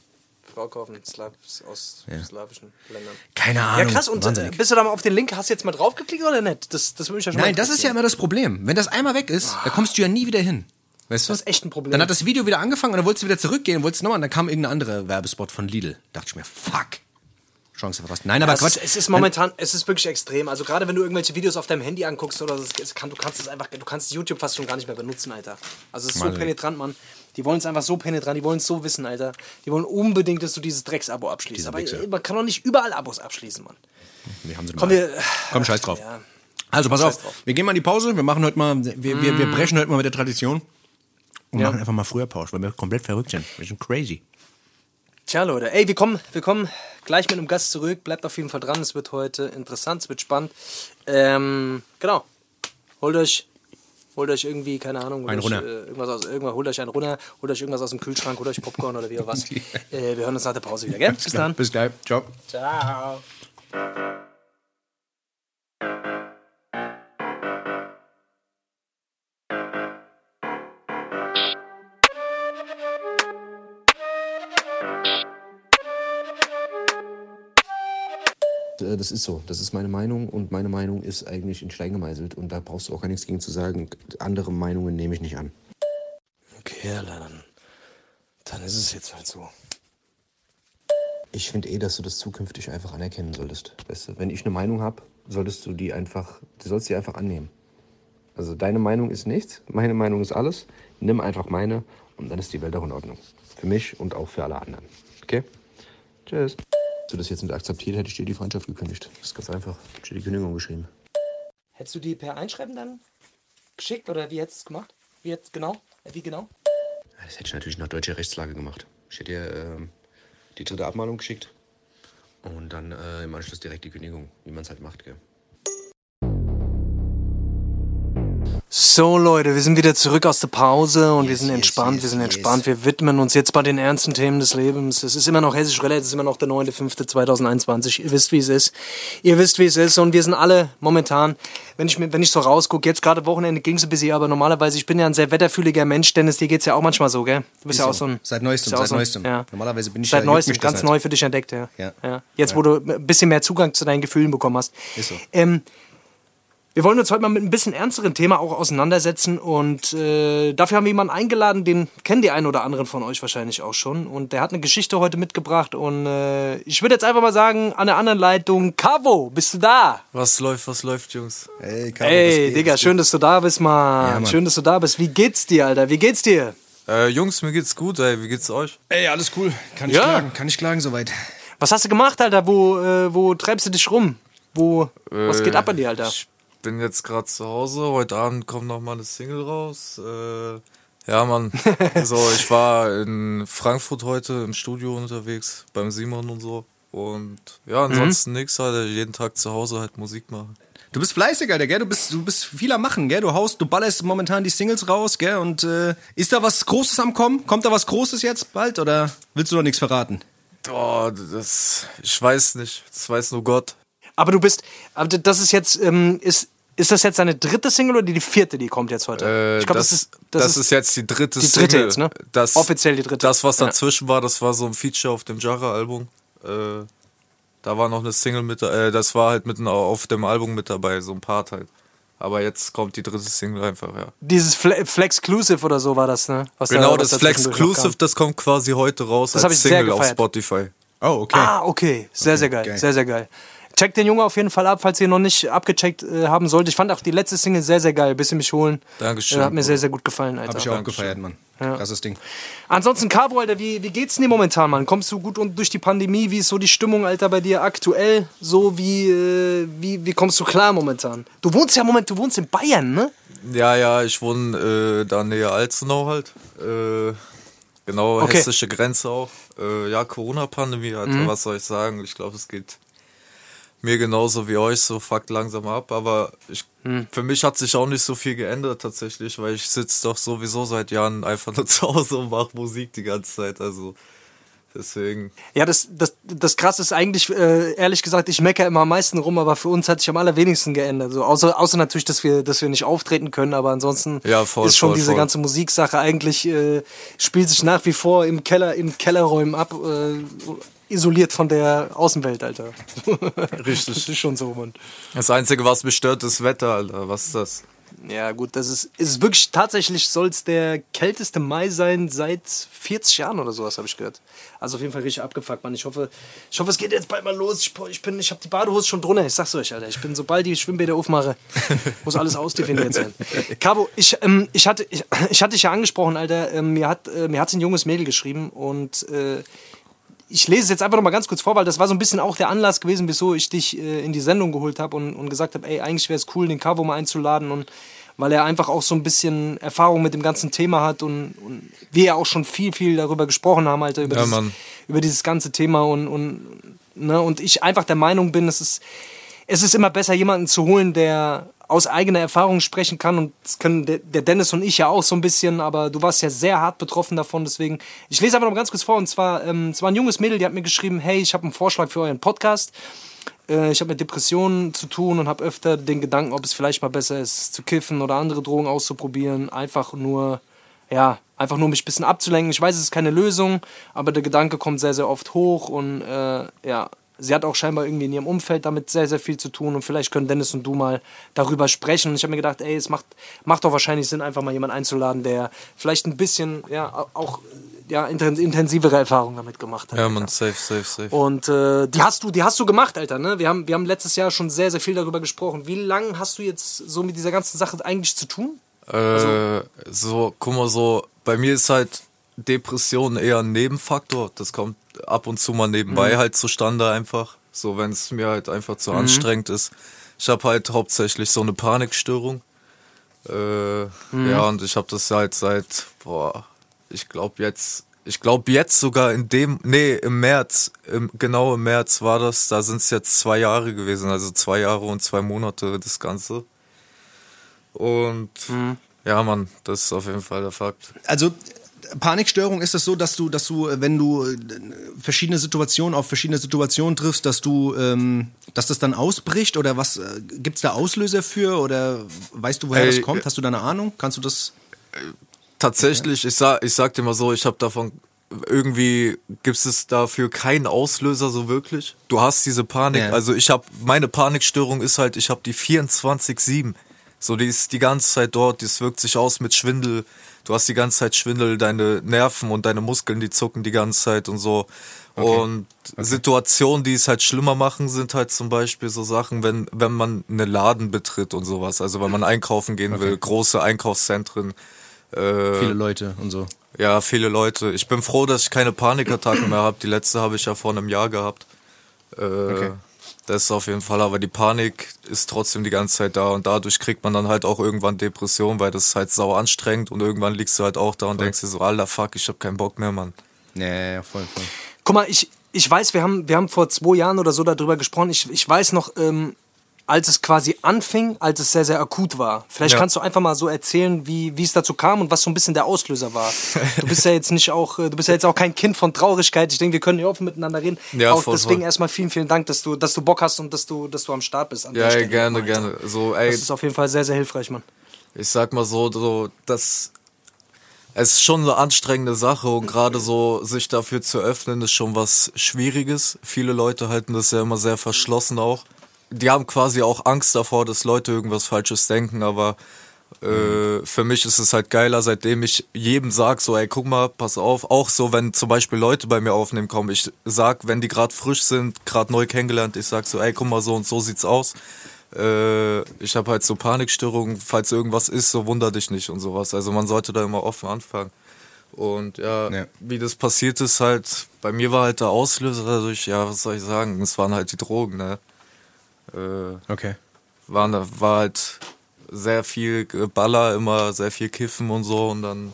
Frau kaufen Slav aus slawischen Ländern. keine Ja, Ahnung. krass. Und äh, wahnsinnig. bist du da mal auf den Link, hast du jetzt mal draufgeklickt oder nicht? Das, das würde mich ja schon Nein, das ist ja immer das Problem. Wenn das einmal weg ist, da kommst du ja nie wieder hin. Weißt du? Das ist echt ein Problem. Dann hat das Video wieder angefangen und dann wolltest du wieder zurückgehen, wolltest nochmal und dann kam irgendein anderer Werbespot von Lidl. Dachte ich mir, fuck. Chance verpasst. Nein, aber es, Quatsch. ist, es ist momentan, es ist wirklich extrem. Also gerade wenn du irgendwelche Videos auf deinem Handy anguckst oder so, es kann, du kannst es einfach, du kannst YouTube fast schon gar nicht mehr benutzen, Alter. Also es ist so Wahnsinn. penetrant, Mann. Die wollen es einfach so penetrant, die wollen es so wissen, Alter. Die wollen unbedingt, dass du dieses Drecksabo abschließt. Diese Aber Wichser. man kann doch nicht überall Abos abschließen, Mann. Wir haben sie Komm, mal. wir. Komm, scheiß drauf. Ja. Also pass auf. Mm. wir gehen mal in die Pause, wir machen heute mal, wir, wir, wir brechen heute mal mit der Tradition und Ja. machen einfach mal früher Pause, weil wir komplett verrückt sind. Wir sind crazy. Tja, Leute, ey, wir kommen, wir kommen gleich mit einem Gast zurück. Bleibt auf jeden Fall dran. Es wird heute interessant, es wird spannend. Ähm, genau. Holt euch, holt euch irgendwie, keine Ahnung, holt Einen euch. Äh, irgendwas aus, irgendwas, holt euch einen runter, holt euch irgendwas aus dem Kühlschrank, holt euch Popcorn oder wie auch was. äh, wir hören uns nach der Pause wieder, gell? Bis dann. Bis gleich. Ciao. Ciao. Äh, das ist so, das ist meine Meinung und meine Meinung ist eigentlich in Stein gemeißelt und da brauchst du auch gar nichts gegen zu sagen. Andere Meinungen nehme ich nicht an. Okay, dann, dann ist es jetzt halt so. Ich finde eh, dass du das zukünftig einfach anerkennen solltest. Weißt du, wenn ich eine Meinung habe, solltest du die einfach, du sollst die einfach annehmen. Also deine Meinung ist nichts, meine Meinung ist alles. Nimm einfach meine und dann ist die Welt auch in Ordnung. Für mich und auch für alle anderen. Okay? Tschüss. Du das jetzt nicht akzeptiert, hätte ich dir die Freundschaft gekündigt. Das ist ganz einfach. Ich hätte die Kündigung geschrieben. Hättest du die per Einschreiben dann geschickt oder wie hättest du es gemacht? Wie jetzt genau? Äh, wie genau? Das hätte ich natürlich nach deutscher Rechtslage gemacht. Ich hätte dir ähm, die dritte Abmahnung geschickt und dann äh, im Anschluss direkt die Kündigung, wie man es halt macht, gell. So Leute, wir sind wieder zurück aus der Pause und yes, wir sind entspannt, yes, wir sind entspannt. Wir widmen uns jetzt mal den ernsten Themen des Lebens. Es ist immer noch Hessisch Roulette, es ist immer noch der 9.5.2021. Ihr wisst, wie es ist. Ihr wisst, wie es ist und wir sind alle momentan, wenn ich, wenn ich so rausgucke, jetzt gerade Wochenende ging es ein bisschen, aber normalerweise, ich bin ja ein sehr wetterfühliger Mensch, Dennis, dir geht es ja auch manchmal so, gell? Du bist ist ja auch so ein... Seit neuestem, seit so, neuestem. Ja. Normalerweise bin ich Seit ja, neuestem, ganz halt. neu für dich entdeckt, ja. ja. ja. Jetzt, ja. wo du ein bisschen mehr Zugang zu deinen Gefühlen bekommen hast. Ist so. Ähm, wir wollen uns heute mal mit ein bisschen ernsteren Thema auch auseinandersetzen und äh, dafür haben wir jemanden eingeladen, den kennen die einen oder anderen von euch wahrscheinlich auch schon und der hat eine Geschichte heute mitgebracht und äh, ich würde jetzt einfach mal sagen, an der anderen Leitung, Cavo, bist du da? Was läuft, was läuft, Jungs? Hey, Cavo, Ey, Digga, schön, dass du da bist, Mann. Ja, schön, dass du da bist. Wie geht's dir, Alter? Wie geht's dir? Äh, Jungs, mir geht's gut, ey. Wie geht's euch? Ey, alles cool. Kann ich ja. klagen, kann ich klagen soweit. Was hast du gemacht, Alter? Wo, äh, wo treibst du dich rum? Wo, was geht ab bei dir, Alter? Ich bin jetzt gerade zu Hause. Heute Abend kommt noch mal eine Single raus. Äh, ja, Mann. so, ich war in Frankfurt heute im Studio unterwegs beim Simon und so. Und ja, ansonsten mhm. nichts halt. Jeden Tag zu Hause halt Musik machen. Du bist fleißig, Alter, gell? Du bist, du bist viel am Machen, gell? Du haust, du ballerst momentan die Singles raus, gell? Und äh, ist da was Großes am Kommen? Kommt da was Großes jetzt bald oder willst du noch nichts verraten? Oh, das, ich weiß nicht. Das weiß nur Gott. Aber du bist, aber das ist jetzt, ähm, ist, ist das jetzt deine dritte Single oder die vierte, die kommt jetzt heute? Äh, ich glaube, das, das, ist, das, das ist, ist jetzt die dritte Single. Die dritte jetzt, ne? Das, Offiziell die dritte. Das, was dazwischen ja. war, das war so ein Feature auf dem Jara-Album. Äh, da war noch eine Single mit, äh, das war halt mit auf dem Album mit dabei, so ein Part halt. Aber jetzt kommt die dritte Single einfach, ja. Dieses Fle Flexclusive oder so war das, ne? Was genau, da, das Flexclusive, das kommt quasi heute raus das als Single auf Spotify. Oh, okay. Ah, okay. Sehr, okay, sehr geil. geil. Sehr, sehr geil. Checkt den Jungen auf jeden Fall ab, falls ihr noch nicht abgecheckt äh, haben solltet. Ich fand auch die letzte Single sehr, sehr geil. Bisschen mich holen. Dankeschön. Äh, hat mir sehr, sehr gut gefallen, Alter. Hab ich auch Dankeschön. gefeiert, Mann. Ja. Krasses Ding. Ansonsten, Caro, Alter, wie, wie geht's denn dir momentan, Mann? Kommst du gut und durch die Pandemie? Wie ist so die Stimmung, Alter, bei dir aktuell? So, wie, äh, wie, wie kommst du klar momentan? Du wohnst ja moment, du wohnst in Bayern, ne? Ja, ja, ich wohne äh, da näher Alzenau halt. Äh, genau, okay. hessische Grenze auch. Äh, ja, Corona-Pandemie, Alter, mhm. was soll ich sagen? Ich glaube, es geht mir genauso wie euch, so fuckt langsam ab. Aber ich, hm. für mich hat sich auch nicht so viel geändert tatsächlich, weil ich sitze doch sowieso seit Jahren einfach nur zu Hause und mache Musik die ganze Zeit. Also deswegen. Ja, das, das, das krasse ist eigentlich, äh, ehrlich gesagt, ich meckere immer am meisten rum, aber für uns hat sich am allerwenigsten geändert. So, außer, außer natürlich, dass wir, dass wir nicht auftreten können, aber ansonsten ja, voll, ist schon voll, diese voll. ganze Musiksache eigentlich, äh, spielt sich nach wie vor im Keller, in Kellerräumen ab. Äh, isoliert von der Außenwelt, Alter. Richtig. Das ist schon so, Mann. Das Einzige, was mich stört, ist Wetter, Alter. Was ist das? Ja, gut, das ist, ist wirklich, tatsächlich soll es der kälteste Mai sein seit 40 Jahren oder sowas, habe ich gehört. Also auf jeden Fall richtig abgefuckt, Mann. Ich hoffe, ich hoffe, es geht jetzt bald mal los. Ich, ich, bin, ich habe die Badehose schon drunter, ich sag's euch, Alter. Ich bin, sobald die Schwimmbäder aufmache, muss alles ausdefiniert sein. Cabo, ich, ähm, ich, hatte, ich, ich hatte dich ja angesprochen, Alter. Ähm, mir, hat, äh, mir hat ein junges Mädel geschrieben und äh, ich lese es jetzt einfach noch mal ganz kurz vor, weil das war so ein bisschen auch der Anlass gewesen, wieso ich dich äh, in die Sendung geholt habe und, und gesagt habe, ey, eigentlich wäre es cool, den Cavo mal einzuladen und weil er einfach auch so ein bisschen Erfahrung mit dem ganzen Thema hat und, und wir ja auch schon viel, viel darüber gesprochen haben, Alter, über, ja, dieses, über dieses ganze Thema und, und, ne, und ich einfach der Meinung bin, es ist, es ist immer besser, jemanden zu holen, der aus eigener Erfahrung sprechen kann. Und das können der Dennis und ich ja auch so ein bisschen, aber du warst ja sehr hart betroffen davon. Deswegen, ich lese einfach noch ganz kurz vor. Und zwar, ähm, es war ein junges Mädel, die hat mir geschrieben, hey, ich habe einen Vorschlag für euren Podcast. Äh, ich habe mit Depressionen zu tun und habe öfter den Gedanken, ob es vielleicht mal besser ist, zu kiffen oder andere Drogen auszuprobieren. Einfach nur, ja, einfach nur mich ein bisschen abzulenken. Ich weiß, es ist keine Lösung, aber der Gedanke kommt sehr, sehr oft hoch und äh, ja, sie hat auch scheinbar irgendwie in ihrem Umfeld damit sehr, sehr viel zu tun und vielleicht können Dennis und du mal darüber sprechen. Und ich habe mir gedacht, ey, es macht, macht doch wahrscheinlich Sinn, einfach mal jemanden einzuladen, der vielleicht ein bisschen, ja, auch ja, intensivere Erfahrungen damit gemacht hat. Ja, man, safe, safe, safe. Und äh, die hast du, die hast du gemacht, Alter. Ne? Wir, haben, wir haben letztes Jahr schon sehr, sehr viel darüber gesprochen. Wie lange hast du jetzt so mit dieser ganzen Sache eigentlich zu tun? Äh, also, so, guck mal, so, bei mir ist halt Depression eher ein Nebenfaktor. Das kommt ab und zu mal nebenbei mhm. halt zustande einfach. So, wenn es mir halt einfach zu mhm. anstrengend ist. Ich habe halt hauptsächlich so eine Panikstörung. Äh, mhm. Ja, und ich habe das halt seit, boah, ich glaube jetzt, ich glaube jetzt sogar in dem, nee, im März, im, genau im März war das, da sind es jetzt zwei Jahre gewesen, also zwei Jahre und zwei Monate das Ganze. Und mhm. ja, Mann, das ist auf jeden Fall der Fakt. Also Panikstörung ist es so, dass du, dass du, wenn du äh, verschiedene Situationen auf verschiedene Situationen triffst, dass du, ähm, dass das dann ausbricht oder was äh, gibt's da Auslöser für oder weißt du, woher Ey, das kommt? Hast du da eine Ahnung? Kannst du das? Tatsächlich, ich sag, ich sag dir mal so, ich habe davon irgendwie gibt es dafür keinen Auslöser so wirklich. Du hast diese Panik, ja. also ich habe meine Panikstörung ist halt, ich habe die 24/7. So, die ist die ganze Zeit dort, das wirkt sich aus mit Schwindel. Du hast die ganze Zeit Schwindel, deine Nerven und deine Muskeln, die zucken die ganze Zeit und so. Okay. Und okay. Situationen, die es halt schlimmer machen, sind halt zum Beispiel so Sachen, wenn, wenn man eine Laden betritt und sowas. Also wenn man einkaufen gehen okay. will, große Einkaufszentren. Äh, viele Leute und so. Ja, viele Leute. Ich bin froh, dass ich keine Panikattacken mehr habe. Die letzte habe ich ja vor einem Jahr gehabt. Äh, okay. Das ist auf jeden Fall, aber die Panik ist trotzdem die ganze Zeit da und dadurch kriegt man dann halt auch irgendwann Depression, weil das ist halt sau anstrengend und irgendwann liegst du halt auch da und voll. denkst dir so, alter fuck, ich hab keinen Bock mehr, Mann. Ja, ja, ja, voll, voll. Guck mal, ich, ich weiß, wir haben, wir haben vor zwei Jahren oder so darüber gesprochen. Ich, ich weiß noch, ähm, als es quasi anfing, als es sehr, sehr akut war. Vielleicht ja. kannst du einfach mal so erzählen, wie, wie es dazu kam und was so ein bisschen der Auslöser war. Du bist ja jetzt nicht auch, äh, du bist ja jetzt auch kein Kind von Traurigkeit. Ich denke, wir können ja offen miteinander reden. Ja, auch voll, deswegen voll. erstmal vielen, vielen Dank, dass du, dass du Bock hast und dass du, dass du am Start bist. ja, ey, gerne, gerne. So, ey, das ist auf jeden Fall sehr, sehr hilfreich, Mann. Ich sag mal so, so das es ist schon eine anstrengende Sache und gerade so sich dafür zu öffnen ist schon was Schwieriges. Viele Leute halten das ja immer sehr verschlossen auch die haben quasi auch Angst davor, dass Leute irgendwas Falsches denken, aber äh, für mich ist es halt geiler, seitdem ich jedem sag, so, ey, guck mal, pass auf, auch so, wenn zum Beispiel Leute bei mir aufnehmen kommen, ich sag, wenn die gerade frisch sind, gerade neu kennengelernt, ich sag so, ey, guck mal, so und so sieht's aus. Äh, ich habe halt so Panikstörungen, falls irgendwas ist, so wunder dich nicht und sowas. Also man sollte da immer offen anfangen. Und ja, ja, wie das passiert ist, halt, bei mir war halt der Auslöser dadurch, ja, was soll ich sagen, es waren halt die Drogen, ne? Äh, okay. War, war halt sehr viel Baller, immer sehr viel Kiffen und so und dann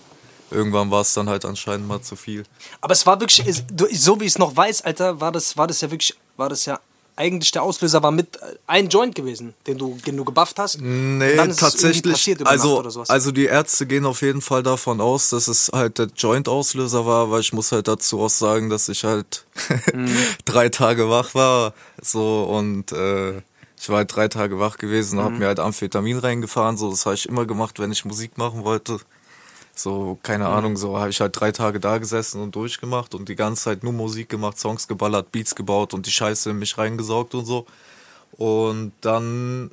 irgendwann war es dann halt anscheinend mal zu viel. Aber es war wirklich, so wie ich es noch weiß, Alter, war das, war das ja wirklich, war das ja eigentlich der Auslöser war mit äh, ein Joint gewesen, den du, den du gebufft hast. Nee, tatsächlich. also, also die Ärzte gehen auf jeden Fall davon aus, dass es halt der Joint-Auslöser war, weil ich muss halt dazu auch sagen, dass ich halt mhm. drei Tage wach war. So und äh, ich war halt drei Tage wach gewesen und mhm. hab mir halt Amphetamin reingefahren. So, das habe ich immer gemacht, wenn ich Musik machen wollte. So, keine mhm. Ahnung, so habe ich halt drei Tage da gesessen und durchgemacht und die ganze Zeit nur Musik gemacht, Songs geballert, Beats gebaut und die Scheiße in mich reingesaugt und so. Und dann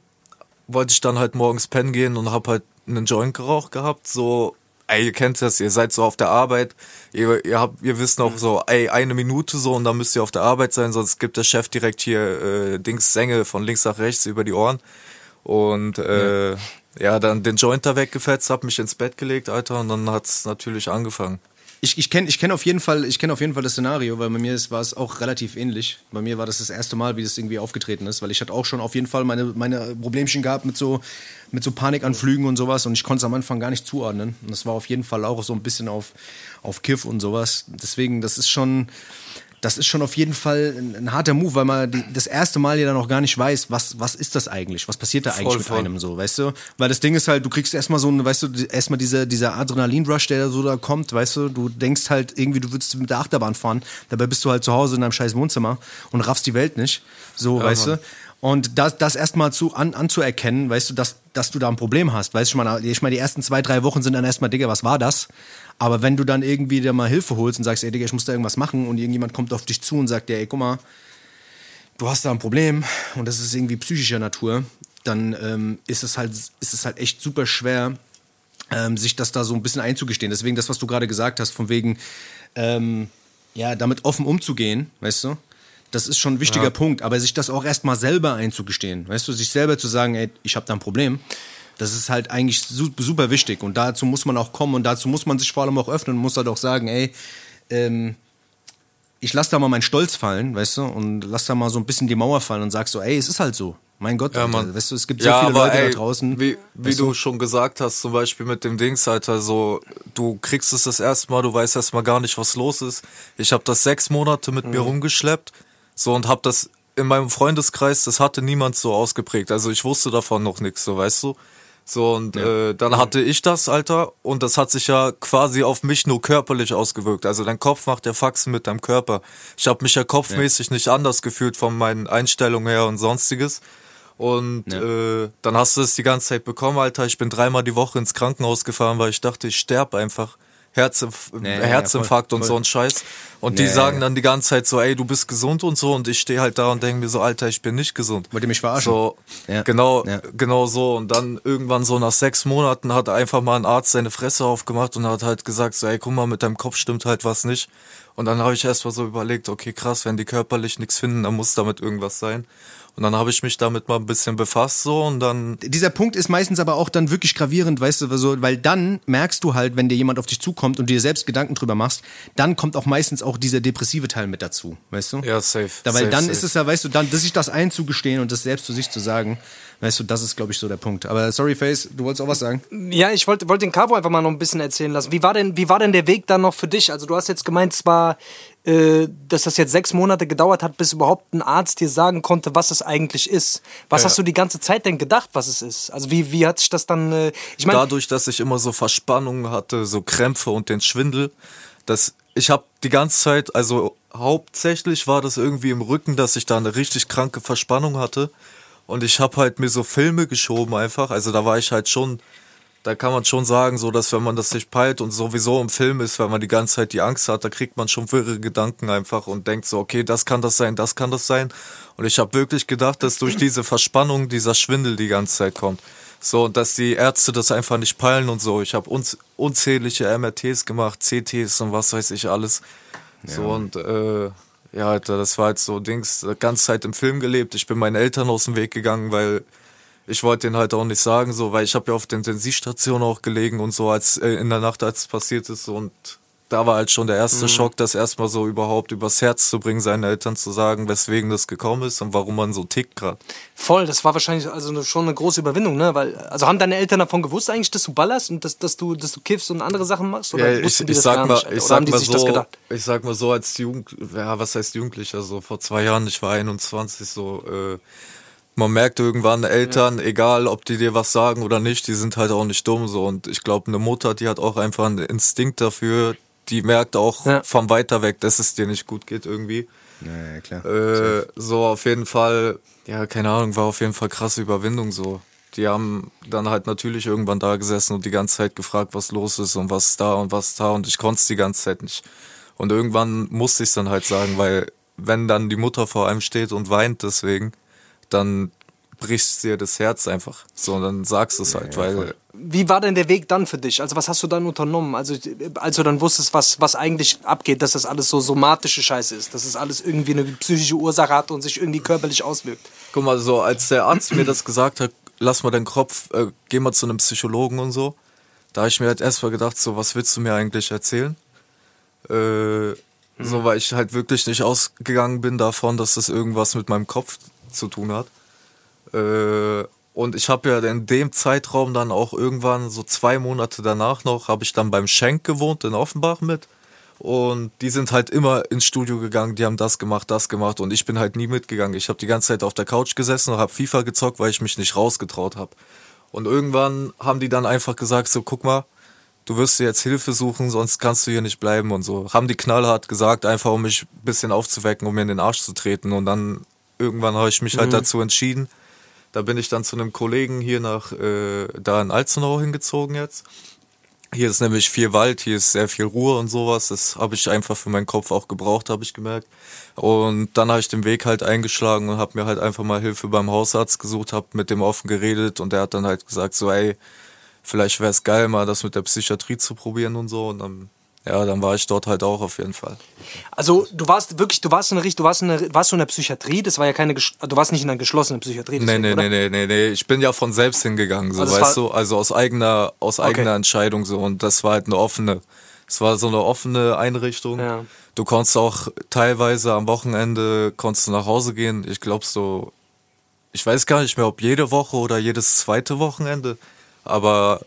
wollte ich dann halt morgens pennen gehen und hab halt einen Joint geraucht gehabt, so ey, ihr kennt das, ihr seid so auf der Arbeit, ihr, ihr habt, ihr wisst noch so, ey, eine Minute so und dann müsst ihr auf der Arbeit sein, sonst gibt der Chef direkt hier äh, Dings Sänge von links nach rechts über die Ohren. Und äh, ja ja, dann den Joint da weggefetzt, hab mich ins Bett gelegt, Alter, und dann hat's natürlich angefangen. Ich, ich kenne ich kenn auf, jeden Fall, kenn auf jeden Fall das Szenario, weil bei mir war es auch relativ ähnlich. Bei mir war das das erste Mal, wie das irgendwie aufgetreten ist, weil ich hatte auch schon auf jeden Fall meine, meine Problemchen gehabt mit so, mit so Panikanflügen und sowas und ich konnte es am Anfang gar nicht zuordnen. Und das war auf jeden Fall auch so ein bisschen auf, auf Kiff und sowas. Deswegen, das ist schon, das ist schon auf jeden Fall ein, ein harter Move, weil man die, das erste Mal ja dann noch gar nicht weiß, was, was ist das eigentlich? Was passiert da voll, eigentlich mit voll. einem so, weißt du? Weil das Ding ist halt, du kriegst erstmal so ein, weißt du, erstmal dieser, dieser Adrenalin-Rush, der so da kommt, weißt du, du denkst halt irgendwie, du würdest mit der Achterbahn fahren, dabei bist du halt zu Hause in deinem scheiß Wohnzimmer und raffst die Welt nicht. So, ja, weißt Mann. du? Und das, das erstmal zu, an, anzuerkennen, weißt du, dass, dass du da ein Problem hast. Weißt du, ich meine, ich meine, die ersten zwei, drei Wochen sind dann erstmal, Digga, was war das? Aber wenn du dann irgendwie dir mal Hilfe holst und sagst, ey, Digga, ich muss da irgendwas machen und irgendjemand kommt auf dich zu und sagt, ey, guck mal, du hast da ein Problem und das ist irgendwie psychischer Natur, dann ähm, ist es halt, ist es halt echt super schwer, ähm, sich das da so ein bisschen einzugestehen. Deswegen das, was du gerade gesagt hast, von wegen, ähm, ja, damit offen umzugehen, weißt du? Das ist schon ein wichtiger ja. Punkt, aber sich das auch erstmal selber einzugestehen, weißt du, sich selber zu sagen, ey, ich habe da ein Problem, das ist halt eigentlich super wichtig und dazu muss man auch kommen und dazu muss man sich vor allem auch öffnen und muss halt auch sagen, ey, ähm, ich lass da mal meinen Stolz fallen, weißt du, und lass da mal so ein bisschen die Mauer fallen und sag so, ey, es ist halt so. Mein Gott, ja, Alter, weißt du, es gibt so ja, viele Leute ey, da draußen. Wie, wie du, du schon gesagt hast, zum Beispiel mit dem Dings, Alter, so, du kriegst es das erste Mal, du weißt erst mal gar nicht, was los ist. Ich habe das sechs Monate mit mhm. mir rumgeschleppt, so, und hab das in meinem Freundeskreis, das hatte niemand so ausgeprägt. Also ich wusste davon noch nichts, so, weißt du. So, und ja. äh, dann hatte ich das, Alter, und das hat sich ja quasi auf mich nur körperlich ausgewirkt. Also dein Kopf macht ja Faxen mit deinem Körper. Ich habe mich ja kopfmäßig ja. nicht anders gefühlt von meinen Einstellungen her und sonstiges. Und ja. äh, dann hast du es die ganze Zeit bekommen, Alter. Ich bin dreimal die Woche ins Krankenhaus gefahren, weil ich dachte, ich sterbe einfach. Herzinf nee, Herzinfarkt ja, voll, und voll. so ein Scheiß. Und nee, die sagen dann die ganze Zeit so, ey, du bist gesund und so. Und ich stehe halt da und denke mir so, Alter, ich bin nicht gesund. Wollt ihr mich verarschen? So, ja. Genau, ja. genau so. Und dann irgendwann so nach sechs Monaten hat einfach mal ein Arzt seine Fresse aufgemacht und hat halt gesagt so, ey, guck mal, mit deinem Kopf stimmt halt was nicht. Und dann habe ich erst mal so überlegt, okay, krass, wenn die körperlich nichts finden, dann muss damit irgendwas sein. Und dann habe ich mich damit mal ein bisschen befasst so und dann. Dieser Punkt ist meistens aber auch dann wirklich gravierend, weißt du, so, weil dann merkst du halt, wenn dir jemand auf dich zukommt und dir selbst Gedanken drüber machst, dann kommt auch meistens auch dieser depressive Teil mit dazu, weißt du? Ja, safe. Da, weil safe, dann safe. ist es ja, weißt du, dann, sich das einzugestehen und das selbst zu sich zu sagen, weißt du, das ist, glaube ich, so der Punkt. Aber sorry, Face, du wolltest auch was sagen? Ja, ich wollte wollt den Cabo einfach mal noch ein bisschen erzählen lassen. Wie war denn, wie war denn der Weg dann noch für dich? Also du hast jetzt gemeint, zwar dass das jetzt sechs Monate gedauert hat, bis überhaupt ein Arzt dir sagen konnte, was es eigentlich ist. Was ja. hast du die ganze Zeit denn gedacht, was es ist? Also wie, wie hat sich das dann... Äh, ich mein, Dadurch, dass ich immer so Verspannungen hatte, so Krämpfe und den Schwindel, dass ich habe die ganze Zeit, also hauptsächlich war das irgendwie im Rücken, dass ich da eine richtig kranke Verspannung hatte. Und ich habe halt mir so Filme geschoben einfach. Also da war ich halt schon da kann man schon sagen, so dass wenn man das nicht peilt und sowieso im Film ist, wenn man die ganze Zeit die Angst hat, da kriegt man schon wirre Gedanken einfach und denkt so, okay, das kann das sein, das kann das sein. Und ich habe wirklich gedacht, dass durch diese Verspannung dieser Schwindel die ganze Zeit kommt. So, und dass die Ärzte das einfach nicht peilen und so. Ich habe unz unzählige MRTs gemacht, CTs und was weiß ich alles. Ja. So und äh, ja, Alter, das war halt so Dings, ganze Zeit im Film gelebt. Ich bin meinen Eltern aus dem Weg gegangen, weil ich wollte den halt auch nicht sagen, so, weil ich habe ja auf der Intensivstation auch gelegen und so, als äh, in der Nacht, als es passiert ist und da war halt schon der erste mhm. Schock, das erstmal so überhaupt übers Herz zu bringen, seinen Eltern zu sagen, weswegen das gekommen ist und warum man so tickt gerade. Voll, das war wahrscheinlich also schon eine große Überwindung, ne? Weil, also haben deine Eltern davon gewusst eigentlich, dass du ballerst und dass, dass du, dass du kiffst und andere Sachen machst? Oder ja, ich, ich sag mal, ich sag mal so, ich sag mal so als Jugend, ja, was heißt Jugendlicher, so vor zwei Jahren, ich war 21, so, äh, man merkt irgendwann, Eltern, ja. egal ob die dir was sagen oder nicht, die sind halt auch nicht dumm so. Und ich glaube, eine Mutter, die hat auch einfach einen Instinkt dafür, die merkt auch ja. vom weiter weg, dass es dir nicht gut geht irgendwie. Ja, ja klar. Äh, so auf jeden Fall, ja, keine Ahnung, war auf jeden Fall krasse Überwindung so. Die haben dann halt natürlich irgendwann da gesessen und die ganze Zeit gefragt, was los ist und was da und was da und ich konnte es die ganze Zeit nicht. Und irgendwann musste ich es dann halt sagen, weil wenn dann die Mutter vor einem steht und weint deswegen, dann brichst dir das Herz einfach. So, und dann sagst du es halt, ja, weil. Voll. Wie war denn der Weg dann für dich? Also, was hast du dann unternommen? Also, als du dann wusstest, was, was eigentlich abgeht, dass das alles so somatische Scheiße ist, dass es das alles irgendwie eine psychische Ursache hat und sich irgendwie körperlich auswirkt. Guck mal, so, als der Arzt mir das gesagt hat, lass mal deinen Kopf, äh, geh mal zu einem Psychologen und so, da habe ich mir halt erstmal gedacht, so, was willst du mir eigentlich erzählen? Äh, so, weil ich halt wirklich nicht ausgegangen bin davon, dass das irgendwas mit meinem Kopf zu tun hat. Äh, und ich habe ja in dem Zeitraum dann auch irgendwann, so zwei Monate danach noch, habe ich dann beim Schenk gewohnt in Offenbach mit. Und die sind halt immer ins Studio gegangen, die haben das gemacht, das gemacht und ich bin halt nie mitgegangen. Ich habe die ganze Zeit auf der Couch gesessen und habe FIFA gezockt, weil ich mich nicht rausgetraut habe. Und irgendwann haben die dann einfach gesagt, so guck mal, du wirst dir jetzt Hilfe suchen, sonst kannst du hier nicht bleiben und so. Haben die knallhart gesagt, einfach um mich ein bisschen aufzuwecken, um mir in den Arsch zu treten. Und dann irgendwann habe ich mich halt mhm. dazu entschieden. Da bin ich dann zu einem Kollegen hier nach, äh, da in Alzenau hingezogen jetzt. Hier ist nämlich viel Wald, hier ist sehr viel Ruhe und sowas. Das habe ich einfach für meinen Kopf auch gebraucht, habe ich gemerkt. Und dann habe ich den Weg halt eingeschlagen und habe mir halt einfach mal Hilfe beim Hausarzt gesucht, habe mit dem offen geredet und der hat dann halt gesagt so, ey, vielleicht wäre es geil, mal das mit der Psychiatrie zu probieren und so. Und dann ja, dann war ich dort halt auch auf jeden Fall. Also du warst wirklich, du warst in der, du warst in der, warst du in der Psychiatrie, das war ja keine, du warst nicht in einer geschlossenen Psychiatrie. Deswegen, nee, nee, nee, nee, nee, nee, ich bin ja von selbst hingegangen, so, also weißt du, also aus eigener, aus okay. eigener Entscheidung so und das war halt eine offene, es war so eine offene Einrichtung. Ja. Du konntest auch teilweise am Wochenende, konntest du nach Hause gehen, ich glaube so, ich weiß gar nicht mehr, ob jede Woche oder jedes zweite Wochenende, aber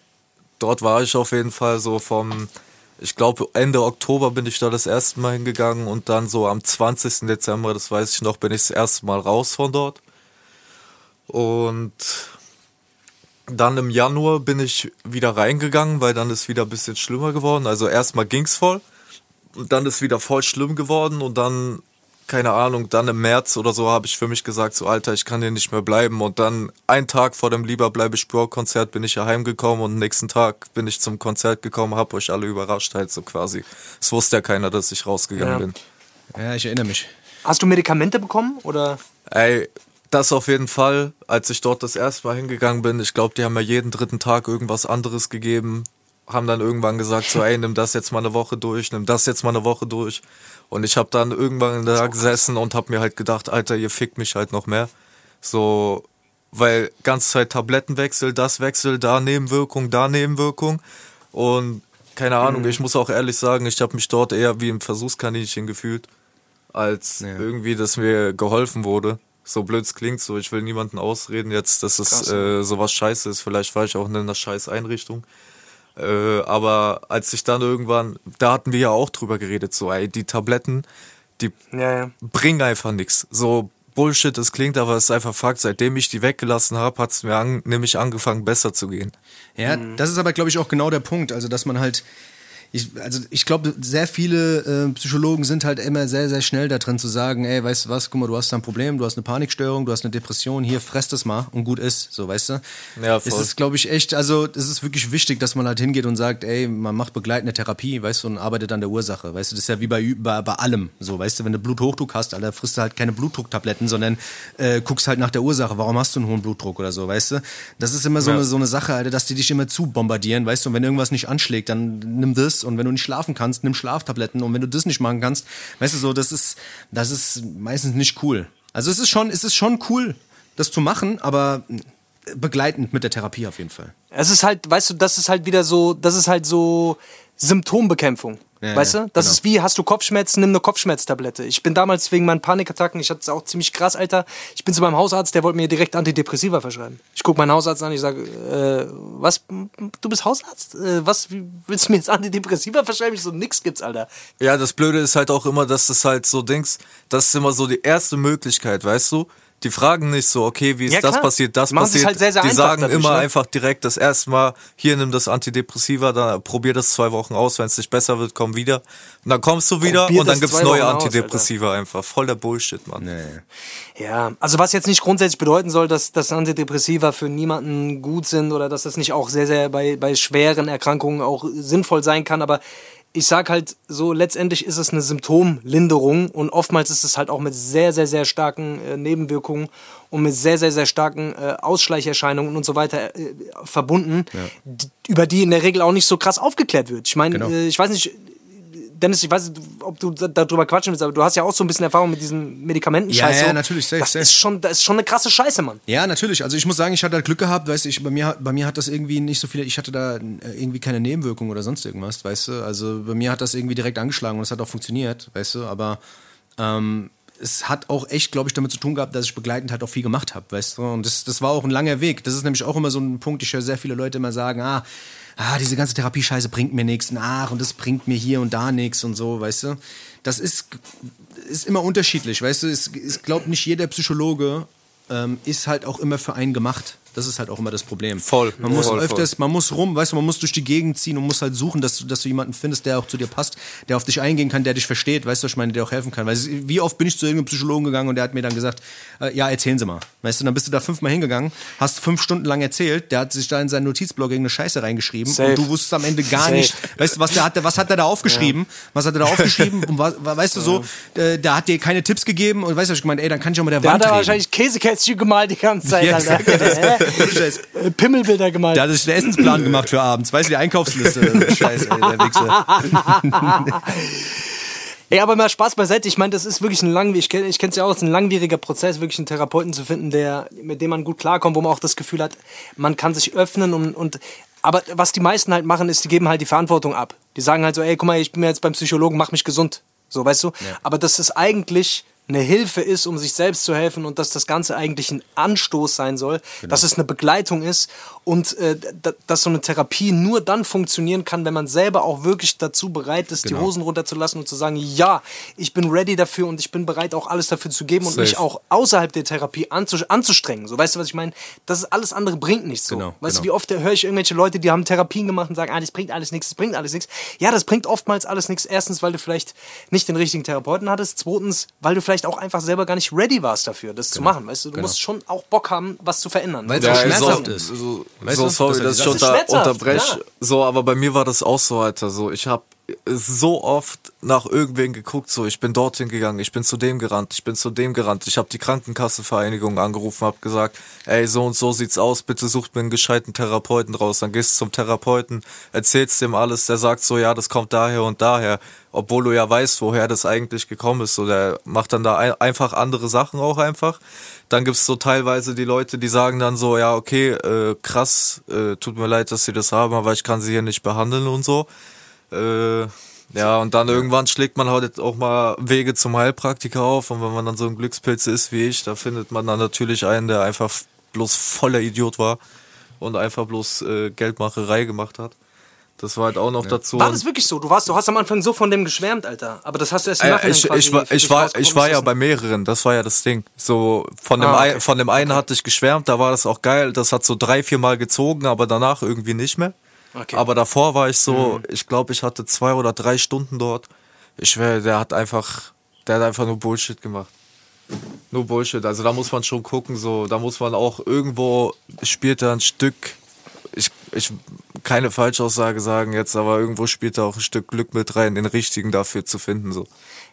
dort war ich auf jeden Fall so vom ich glaube, Ende Oktober bin ich da das erste Mal hingegangen und dann so am 20. Dezember, das weiß ich noch, bin ich das erste Mal raus von dort. Und dann im Januar bin ich wieder reingegangen, weil dann ist wieder ein bisschen schlimmer geworden. Also erstmal ging's voll und dann ist wieder voll schlimm geworden und dann keine Ahnung, dann im März oder so habe ich für mich gesagt, so Alter, ich kann hier nicht mehr bleiben. Und dann einen Tag vor dem Lieber bleibe ich Bro Konzert bin ich ja heimgekommen und nächsten Tag bin ich zum Konzert gekommen, hab euch alle überrascht halt so quasi. Es wusste ja keiner, dass ich rausgegangen ja. bin. Ja, ich erinnere mich. Hast du Medikamente bekommen oder? Ey, das auf jeden Fall. Als ich dort das erste Mal hingegangen bin, ich glaube, die haben mir jeden dritten Tag irgendwas anderes gegeben haben dann irgendwann gesagt, so, ey, nimm das jetzt mal eine Woche durch, nimm das jetzt mal eine Woche durch. Und ich habe dann irgendwann da gesessen und habe mir halt gedacht, Alter, ihr fickt mich halt noch mehr. So, weil ganze Zeit Tablettenwechsel, das Wechsel, da Nebenwirkung, da Nebenwirkung. Und keine Ahnung, mhm. ich muss auch ehrlich sagen, ich habe mich dort eher wie ein Versuchskaninchen gefühlt, als ja. irgendwie, dass mir geholfen wurde. So blöd es klingt, so ich will niemanden ausreden jetzt, dass es äh, sowas scheiße ist. Vielleicht war ich auch in einer scheiß Einrichtung. Äh, aber als ich dann irgendwann, da hatten wir ja auch drüber geredet, so, ey, die Tabletten, die ja, ja. bringen einfach nichts. So Bullshit, das klingt, aber es ist einfach Fakt. Seitdem ich die weggelassen habe, hat es mir an, nämlich angefangen, besser zu gehen. Ja, mhm. das ist aber, glaube ich, auch genau der Punkt. Also, dass man halt ich, also ich glaube, sehr viele äh, Psychologen sind halt immer sehr, sehr schnell da drin zu sagen, ey, weißt du was, guck mal, du hast da ein Problem, du hast eine Panikstörung, du hast eine Depression, hier, fress das mal und gut ist, so, weißt du? Ja, voll. Es ist, glaube ich, echt, also es ist wirklich wichtig, dass man halt hingeht und sagt, ey, man macht begleitende Therapie, weißt du, und arbeitet an der Ursache, weißt du, das ist ja wie bei, bei, bei allem, so, weißt du, wenn du Bluthochdruck hast, Alter, frisst du halt keine Blutdrucktabletten, sondern äh, guckst halt nach der Ursache, warum hast du einen hohen Blutdruck oder so, weißt du? Das ist immer so, ja. eine, so eine Sache, Alter, dass die dich immer zu bombardieren, weißt du, und wenn irgendwas nicht anschlägt, dann nimm das und wenn du nicht schlafen kannst, nimm Schlaftabletten und wenn du das nicht machen kannst, weißt du so, das ist, das ist meistens nicht cool. Also es ist schon, es ist schon cool, das zu machen, aber begleitend mit der Therapie auf jeden Fall. Es ist halt, weißt du, das ist halt wieder so, das ist halt so Symptombekämpfung. Ja, weißt du? Das genau. ist wie, hast du Kopfschmerzen, nimm eine Kopfschmerztablette. Ich bin damals wegen meinen Panikattacken, ich hatte es auch ziemlich krass, Alter. Ich bin zu meinem Hausarzt, der wollte mir direkt Antidepressiva verschreiben. Ich gucke meinen Hausarzt an, ich sage, äh, was, du bist Hausarzt? Äh, was, willst du mir jetzt Antidepressiva verschreiben? Ich so, nix gibt's, Alter. Ja, das Blöde ist halt auch immer, dass das halt so Dings, das ist immer so die erste Möglichkeit, weißt du? Die fragen nicht so, okay, wie ist ja, das passiert, das passiert. Halt sehr, sehr die sagen dadurch, immer ne? einfach direkt das erste Mal, hier nimm das Antidepressiva, dann probier das zwei Wochen aus, wenn es nicht besser wird, komm wieder. Und dann kommst du wieder probier und dann gibt's neue Wochen Antidepressiva aus, einfach. Voll der Bullshit, Mann. Nee. Ja, also was jetzt nicht grundsätzlich bedeuten soll, dass, dass Antidepressiva für niemanden gut sind oder dass das nicht auch sehr, sehr bei, bei schweren Erkrankungen auch sinnvoll sein kann, aber ich sag halt so, letztendlich ist es eine Symptomlinderung und oftmals ist es halt auch mit sehr, sehr, sehr starken äh, Nebenwirkungen und mit sehr, sehr, sehr starken äh, Ausschleicherscheinungen und so weiter äh, verbunden, ja. über die in der Regel auch nicht so krass aufgeklärt wird. Ich meine, genau. Äh, ich weiß nicht, Dennis, ich weiß nicht, ob du darüber quatschen willst, aber du hast ja auch so ein bisschen Erfahrung mit diesen Medikamenten. Ja, ja, natürlich. Safe, das, safe. Ist schon, das ist schon eine krasse Scheiße, Mann. Ja, natürlich. Also ich muss sagen, ich hatte halt Glück gehabt, weißt du, bei mir, bei mir hat das irgendwie nicht so viele, ich hatte da äh, irgendwie keine Nebenwirkungen oder sonst irgendwas, weißt du. Also bei mir hat das irgendwie direkt angeschlagen und es hat auch funktioniert, weißt du, aber ähm, es hat auch echt, glaube ich, damit zu tun gehabt, dass ich begleitend halt auch viel gemacht habe, weißt du. Und das, das war auch ein langer Weg. Das ist nämlich auch immer so ein Punkt, ich höre sehr viele Leute immer sagen, ah, ah, diese ganze Therapiescheiße bringt mir nichts, ach, und das bringt mir hier und da nichts und so, weißt du. Das ist, ist immer unterschiedlich, weißt du. Ich glaube, nicht jeder Psychologe ähm, ist halt auch immer für einen gemacht. Das ist halt auch immer das Problem. Voll. Man muss Voll, öfters, voll. man muss rum, weißt du, man muss durch die Gegend ziehen und muss halt suchen, dass du, dass du jemanden findest, der auch zu dir passt, der auf dich eingehen kann, der dich versteht, weißt du, was ich meine, der auch helfen kann. Weil wie oft bin ich zu irgendeinem Psychologen gegangen und der hat mir dann gesagt, äh, ja, erzählen Sie mal. Weißt du, dann bist du da fünfmal hingegangen, hast fünf Stunden lang erzählt, der hat sich da in seinen Notizblock irgendeine Scheiße reingeschrieben Safe. und du wusstest am Ende gar Safe. nicht, weißt du, was der hat, was hat er da aufgeschrieben? Was hat er da aufgeschrieben? Und was, weißt du so, äh, der hat dir keine Tipps gegeben und weißt du, was ich gemeint, ey, dann kann ich auch mit der Der Wand hat da wahrscheinlich Käsekästchen gemalt die ganze Zeit. Ja, Alter. Äh, Pimmelbilder gemalt. Der hat sich einen Essensplan gemacht für abends. Weißt du, die Einkaufsliste. Scheiße, ey, der Wichser. Ey, aber mal Spaß beiseite. Ich meine, das ist wirklich ein langwieriger, ich kenne ich kenn's ja auch, es ist ein langwieriger Prozess, wirklich einen Therapeuten zu finden, der, mit dem man gut klarkommt, wo man auch das Gefühl hat, man kann sich öffnen und, und aber was die meisten halt machen, ist, die geben halt die Verantwortung ab. Die sagen halt so, ey, guck mal, ich bin jetzt beim Psychologen, mach mich gesund. So, weißt du? Aber dass es eigentlich eine Hilfe ist, um sich selbst zu helfen und dass das Ganze eigentlich ein Anstoß sein soll, dass es eine Begleitung ist und äh, dass so eine Therapie nur dann funktionieren kann, wenn man selber auch wirklich dazu bereit ist, die Hosen runterzulassen und zu sagen, ja, ich bin ready dafür und ich bin bereit, auch alles dafür zu geben und Safe. mich auch außerhalb der Therapie anzu anzustrengen. So, weißt du, was ich meine? Das ist alles andere bringt nichts so. Genau, weißt genau. du, wie oft höre ich irgendwelche Leute, die haben Therapien gemacht und sagen, ah, das bringt alles nichts, das bringt alles nichts. Ja, das bringt oftmals alles nichts. Erstens, weil du vielleicht nicht den richtigen Therapeuten hattest. Zweitens, weil du vielleicht auch einfach selber gar nicht ready warst dafür, das zu machen. Weißt du, du musst schon auch Bock haben, was zu verändern. Weil es Ja, ey, schmerzhaft so, ist. So, Weißt so du? sorry, Das dass ich schon Das da unterbreche. So, aber bei mir war das auch so, Alter. So, ich habe so oft nach irgendwen geguckt, so ich bin dorthin gegangen, ich bin zu dem gerannt, ich bin zu dem gerannt, ich habe die Krankenkassenvereinigung angerufen, habe gesagt, ey, so und so sieht's aus, bitte sucht mir einen gescheiten Therapeuten raus. Dann gehst du zum Therapeuten, erzählst dem alles, der sagt so, ja, das kommt daher und daher, obwohl du ja weißt, woher das eigentlich gekommen ist. So, der macht dann da ein, einfach andere Sachen auch einfach. Dann gibt's so teilweise die Leute, die sagen dann so, ja, okay, äh, krass, äh, tut mir leid, dass sie das haben, aber ich kann sie hier nicht behandeln und so. Äh, ja, und dann irgendwann schlägt man halt auch mal Wege zum Heilpraktiker auf. Und wenn man dann so ein Glückspilz ist wie ich, da findet man dann natürlich einen, der einfach bloß voller Idiot war und einfach bloß äh, Geldmacherei gemacht hat. Das war halt auch noch dazu. war das wirklich so? Du warst, du hast am Anfang so von dem geschwärmt, Alter. Aber das hast du erst im Äh, Nachhinein ich, ich, war, ich, war, ich war ja bei mehreren, das war ja das Ding. So von dem, Ah, okay. ein, von dem einen hatte ich geschwärmt, da war das auch geil, das hat so drei, vier Mal gezogen, aber danach irgendwie nicht mehr. Okay. Aber davor war ich so, Mhm. ich glaube, ich hatte zwei oder drei Stunden dort. Ich schwöre, der hat einfach, der hat einfach nur Bullshit gemacht. Nur Bullshit. Also da muss man schon gucken, so, da muss man auch irgendwo spielt da ein Stück, ich, ich, keine Falschaussage sagen jetzt, aber irgendwo spielt da auch ein Stück Glück mit rein, den richtigen dafür zu finden, so.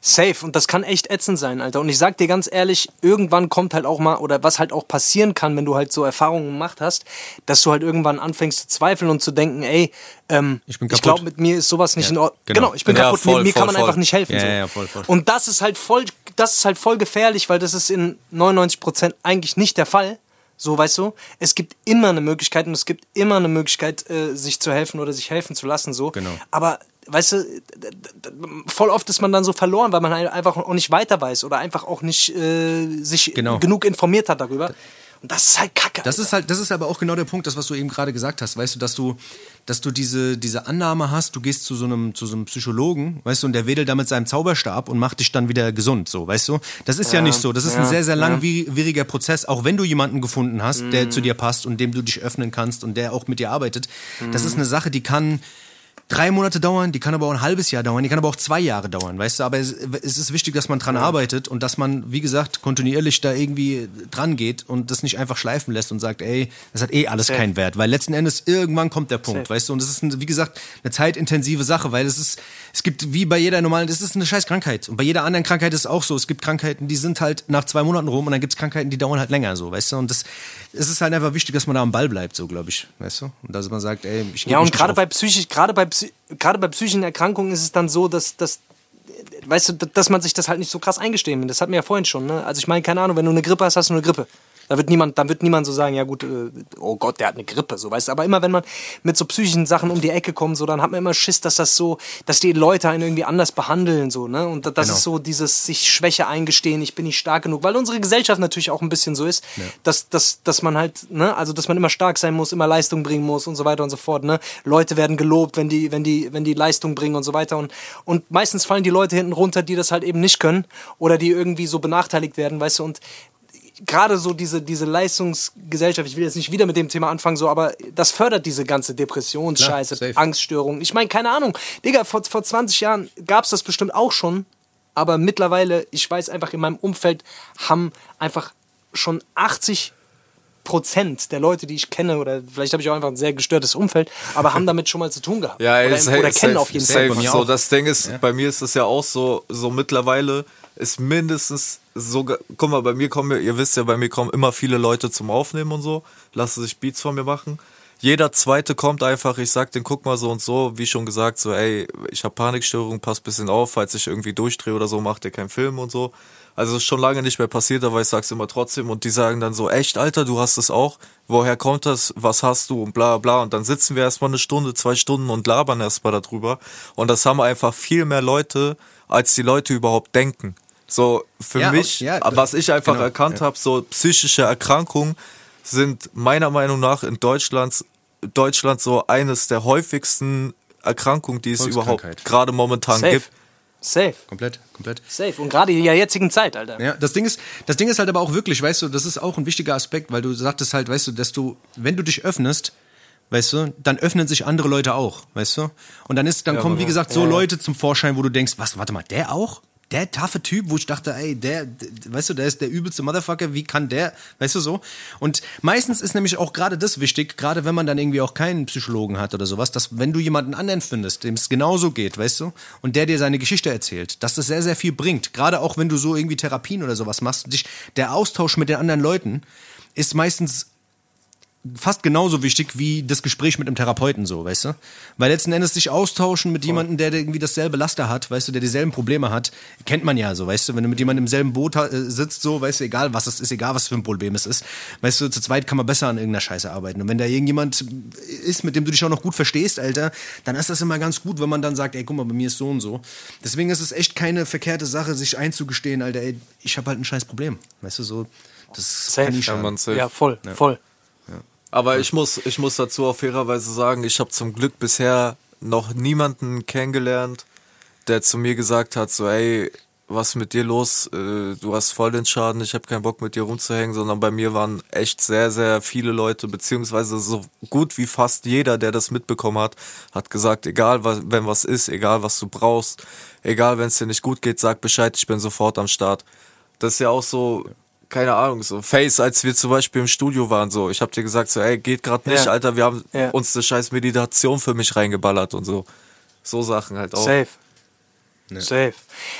Safe. Und das kann echt ätzend sein, Alter. Und ich sag dir ganz ehrlich, irgendwann kommt halt auch mal, oder was halt auch passieren kann, wenn du halt so Erfahrungen gemacht hast, dass du halt irgendwann anfängst zu zweifeln und zu denken, ey, ähm, Ich ich glaube, mit mir ist sowas nicht Ja, in Ordnung. genau. Genau. ich bin Ja, kaputt, voll, mir, mir kann voll, man voll. einfach nicht helfen. Ja, so. ja, ja, voll, voll. Und das ist halt voll, das ist halt voll gefährlich, weil das ist in 99 Prozent eigentlich nicht der Fall. So, weißt du? Es gibt immer eine Möglichkeit und es gibt immer eine Möglichkeit, äh, sich zu helfen oder sich helfen zu lassen, so. Genau. Aber, weißt du, voll oft ist man dann so verloren, weil man einfach auch nicht weiter weiß oder einfach auch nicht äh, sich Genau. genug informiert hat darüber. Und das ist halt kacke. Das Alter. ist halt, das ist aber auch genau der Punkt, das, was du eben gerade gesagt hast, weißt du, dass du, dass du diese, diese Annahme hast, du gehst zu so einem, zu so einem Psychologen, weißt du, und der wedelt da mit seinem Zauberstab und macht dich dann wieder gesund, so, weißt du? Das ist ja, nicht so. Das ist ein ja, sehr, sehr ja. langwieriger Prozess, auch wenn du jemanden gefunden hast, der zu dir passt und dem du dich öffnen kannst und der auch mit dir arbeitet. Das ist eine Sache, die kann drei Monate dauern, die kann aber auch ein halbes Jahr dauern, die kann aber auch zwei Jahre dauern, weißt du, aber es, es ist wichtig, dass man dran arbeitet und dass man, wie gesagt, kontinuierlich da irgendwie dran geht und das nicht einfach schleifen lässt und sagt, ey, das hat eh alles Safe. keinen Wert, weil letzten Endes irgendwann kommt der Punkt, Safe. weißt du, und das ist, wie gesagt, eine zeitintensive Sache, weil es ist, es gibt wie bei jeder normalen, das ist eine scheiß Krankheit. Und bei jeder anderen Krankheit ist es auch so, es gibt Krankheiten, die sind halt nach zwei Monaten rum und dann gibt es Krankheiten, die dauern halt länger, so, weißt du, und das, es ist halt einfach wichtig, dass man da am Ball bleibt, so, glaube ich, weißt du, und dass man sagt, ey, ich geb Ja, und gerade bei psychisch, gerade bei psy- gerade bei psychischen Erkrankungen ist es dann so, dass, dass weißt du, dass man sich das halt nicht so krass eingestehen will. Das hatten wir ja vorhin schon, ne? Also ich meine, keine Ahnung, wenn du eine Grippe hast, hast du eine Grippe. Da wird niemand, dann wird niemand so sagen, ja gut, äh, oh Gott, der hat eine Grippe, so weißt du. Aber immer wenn man mit so psychischen Sachen um die Ecke kommt, so, dann hat man immer Schiss, dass das so, dass die Leute einen irgendwie anders behandeln, so, ne? Und das Genau. ist so dieses sich Schwäche eingestehen, ich bin nicht stark genug, weil unsere Gesellschaft natürlich auch ein bisschen so ist, dass, dass, dass man halt, ne, also dass man immer stark sein muss, immer Leistung bringen muss und so weiter und so fort, ne? Leute werden gelobt, wenn die, wenn die, wenn die Leistung bringen und so weiter und, und meistens fallen die Leute hinten runter, die das halt eben nicht können oder die irgendwie so benachteiligt werden, weißt du, und gerade so diese, diese Leistungsgesellschaft, ich will jetzt nicht wieder mit dem Thema anfangen, so, aber das fördert diese ganze Depressionsscheiße, Klar, safe. Angststörungen. Ich meine, keine Ahnung, Digga, vor, vor 20 Jahren gab es das bestimmt auch schon, aber mittlerweile, ich weiß einfach, in meinem Umfeld haben einfach schon 80 Prozent der Leute, die ich kenne, oder vielleicht habe ich auch einfach ein sehr gestörtes Umfeld, aber haben damit schon mal zu tun gehabt. Ja, oder, safe, oder kennen safe, auf jeden safe. Fall. mir So, auch. das Ding ist, bei mir ist das ja auch so, so mittlerweile ist mindestens sogar, guck mal, bei mir kommen, ihr wisst ja, bei mir kommen immer viele Leute zum Aufnehmen und so, lassen sich Beats von mir machen. Jeder zweite kommt einfach, ich sag den, guck mal so und so, wie schon gesagt, so, ey, ich habe Panikstörung, pass bisschen auf, falls ich irgendwie durchdrehe oder so, macht ihr keinen Film und so. Also ist schon lange nicht mehr passiert, aber ich sag's immer trotzdem. Und die sagen dann so, echt, Alter, du hast es auch, woher kommt das, was hast du? Und bla bla. Und dann sitzen wir erstmal eine Stunde, zwei Stunden und labern erstmal darüber. Und das haben einfach viel mehr Leute, als die Leute überhaupt denken. So, für Ja, mich, ja, was ich einfach genau, erkannt ja. habe, so psychische Erkrankungen sind meiner Meinung nach in Deutschland, Deutschland so eines der häufigsten Erkrankungen, die es überhaupt gerade momentan Safe. gibt. Safe. Komplett, komplett. Safe. Und gerade in der jetzigen Zeit, Alter. Ja, das Ding ist, das Ding ist halt aber auch wirklich, weißt du, das ist auch ein wichtiger Aspekt, weil du sagtest halt, weißt du, dass du, wenn du dich öffnest, weißt du, dann öffnen sich andere Leute auch, weißt du? Und dann ist, dann kommen, wie gesagt, so Leute zum Vorschein, wo du denkst, was, warte mal, der auch? Der taffe Typ, wo ich dachte, ey, der, weißt du, der ist der übelste Motherfucker, wie kann der, weißt du so? Und meistens ist nämlich auch gerade das wichtig, gerade wenn man dann irgendwie auch keinen Psychologen hat oder sowas, dass wenn du jemanden anderen findest, dem es genauso geht, weißt du, und der dir seine Geschichte erzählt, dass das sehr, sehr viel bringt. Gerade auch wenn du so irgendwie Therapien oder sowas machst, dich, der Austausch mit den anderen Leuten ist meistens fast genauso wichtig wie das Gespräch mit einem Therapeuten so, weißt du? Weil letzten Endes sich austauschen mit jemandem, der irgendwie dasselbe Laster hat, weißt du, der dieselben Probleme hat, kennt man ja so, weißt du, wenn du mit jemandem im selben Boot äh, sitzt so, weißt du, egal was es ist, egal was für ein Problem es ist, weißt du, zu zweit kann man besser an irgendeiner Scheiße arbeiten und wenn da irgendjemand ist, mit dem du dich auch noch gut verstehst, Alter, dann ist das immer ganz gut, wenn man dann sagt, ey, guck mal, bei mir ist so und so. Deswegen ist es echt keine verkehrte Sache, sich einzugestehen, Alter, ey, ich habe halt ein scheiß Problem, weißt du, so, das Safe. kann nicht Ja, man, safe. Ja, voll, voll. Aber ich muss, ich muss dazu auch fairerweise sagen, ich habe zum Glück bisher noch niemanden kennengelernt, der zu mir gesagt hat, so, ey, was mit dir los? Äh, Du hast voll den Schaden, ich habe keinen Bock mit dir rumzuhängen, sondern bei mir waren echt sehr, sehr viele Leute, beziehungsweise so gut wie fast jeder, der das mitbekommen hat, hat gesagt, egal was, wenn was ist, egal was du brauchst, egal wenn es dir nicht gut geht, sag Bescheid, ich bin sofort am Start. Das ist ja auch so, keine Ahnung, so Face, als wir zum Beispiel im Studio waren, so, ich hab dir gesagt, so, ey, geht grad nicht, Ja. Alter, wir haben Ja. uns eine scheiß Meditation für mich reingeballert und so. So Sachen halt auch. Safe. Safe.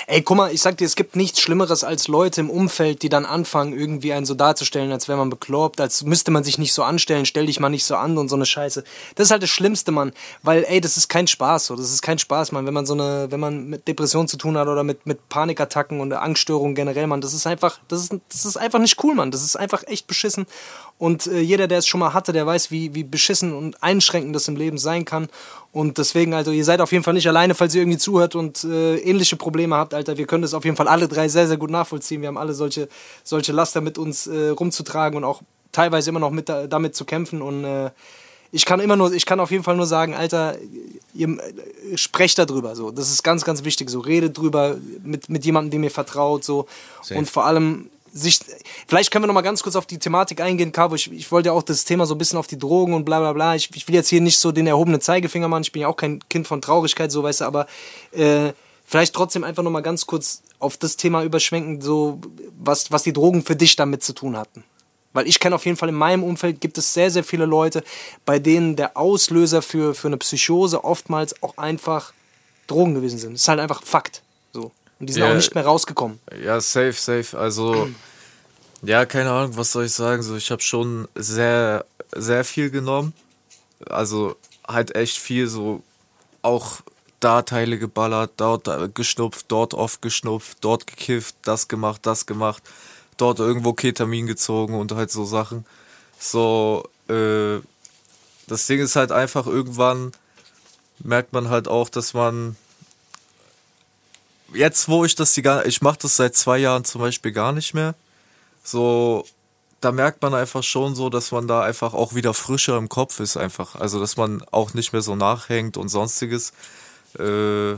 Ey, guck mal, ich sag dir, es gibt nichts Schlimmeres als Leute im Umfeld, die dann anfangen, irgendwie einen so darzustellen, als wäre man bekloppt, als müsste man sich nicht so anstellen, stell dich mal nicht so an und so eine Scheiße. Das ist halt das Schlimmste, Mann. Weil, ey, das ist kein Spaß, so. Das ist kein Spaß, Mann. Wenn man so eine, wenn man mit Depressionen zu tun hat oder mit, mit Panikattacken und Angststörungen generell, Mann, das ist einfach, das ist, das ist einfach nicht cool, Mann. Das ist einfach echt beschissen. Und äh, jeder, der es schon mal hatte, der weiß, wie, wie beschissen und einschränkend das im Leben sein kann. Und deswegen, also, ihr seid auf jeden Fall nicht alleine, falls ihr irgendwie zuhört und äh, ähnliche Probleme habt, Alter. Wir können das auf jeden Fall alle drei sehr, sehr gut nachvollziehen. Wir haben alle solche, solche Laster mit uns äh, rumzutragen und auch teilweise immer noch mit da, damit zu kämpfen. Und äh, ich kann immer nur, ich kann auf jeden Fall nur sagen, Alter, ihr äh, sprecht darüber. So. Das ist ganz, ganz wichtig. So, redet drüber mit, mit jemandem, dem ihr vertraut. So. Und vor allem sich, vielleicht können wir noch mal ganz kurz auf die Thematik eingehen, Cabo. Ich, ich wollte ja auch das Thema so ein bisschen auf die Drogen und bla bla bla. Ich, ich will jetzt hier nicht so den erhobenen Zeigefinger machen. Ich bin ja auch kein Kind von Traurigkeit, so weißt du, aber äh, vielleicht trotzdem einfach noch mal ganz kurz auf das Thema überschwenken, so was, was die Drogen für dich damit zu tun hatten. Weil ich kenne auf jeden Fall in meinem Umfeld gibt es sehr, sehr viele Leute, bei denen der Auslöser für, für eine Psychose oftmals auch einfach Drogen gewesen sind. Das ist halt einfach Fakt. Und die sind Ja. auch nicht mehr rausgekommen. Ja, safe, safe. Also, ja, keine Ahnung, was soll ich sagen? So, ich habe schon sehr, sehr viel genommen. Also halt echt viel, so auch da Teile geballert, dort äh, geschnupft, dort oft geschnupft, dort gekifft, das gemacht, das gemacht, dort irgendwo Ketamin gezogen und halt so Sachen. So, äh, das Ding ist halt einfach irgendwann merkt man halt auch, dass man jetzt, wo ich das die gar, ich mache das seit zwei Jahren zum Beispiel gar nicht mehr. So, da merkt man einfach schon so, dass man da einfach auch wieder frischer im Kopf ist einfach. Also, dass man auch nicht mehr so nachhängt und sonstiges. Äh,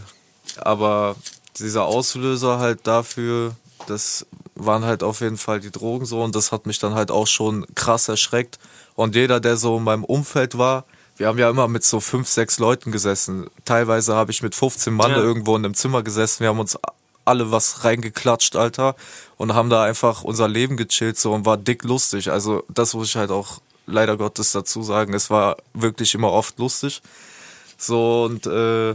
aber dieser Auslöser halt dafür, das waren halt auf jeden Fall die Drogen so und das hat mich dann halt auch schon krass erschreckt. Und jeder, der so in meinem Umfeld war, wir haben ja immer mit so fünf, sechs Leuten gesessen. Teilweise habe ich mit 15 Mann ja. irgendwo in einem Zimmer gesessen. Wir haben uns alle was reingeklatscht, Alter, und haben da einfach unser Leben gechillt so und war dick lustig. Also das muss ich halt auch leider Gottes dazu sagen. Es war wirklich immer oft lustig. So und äh,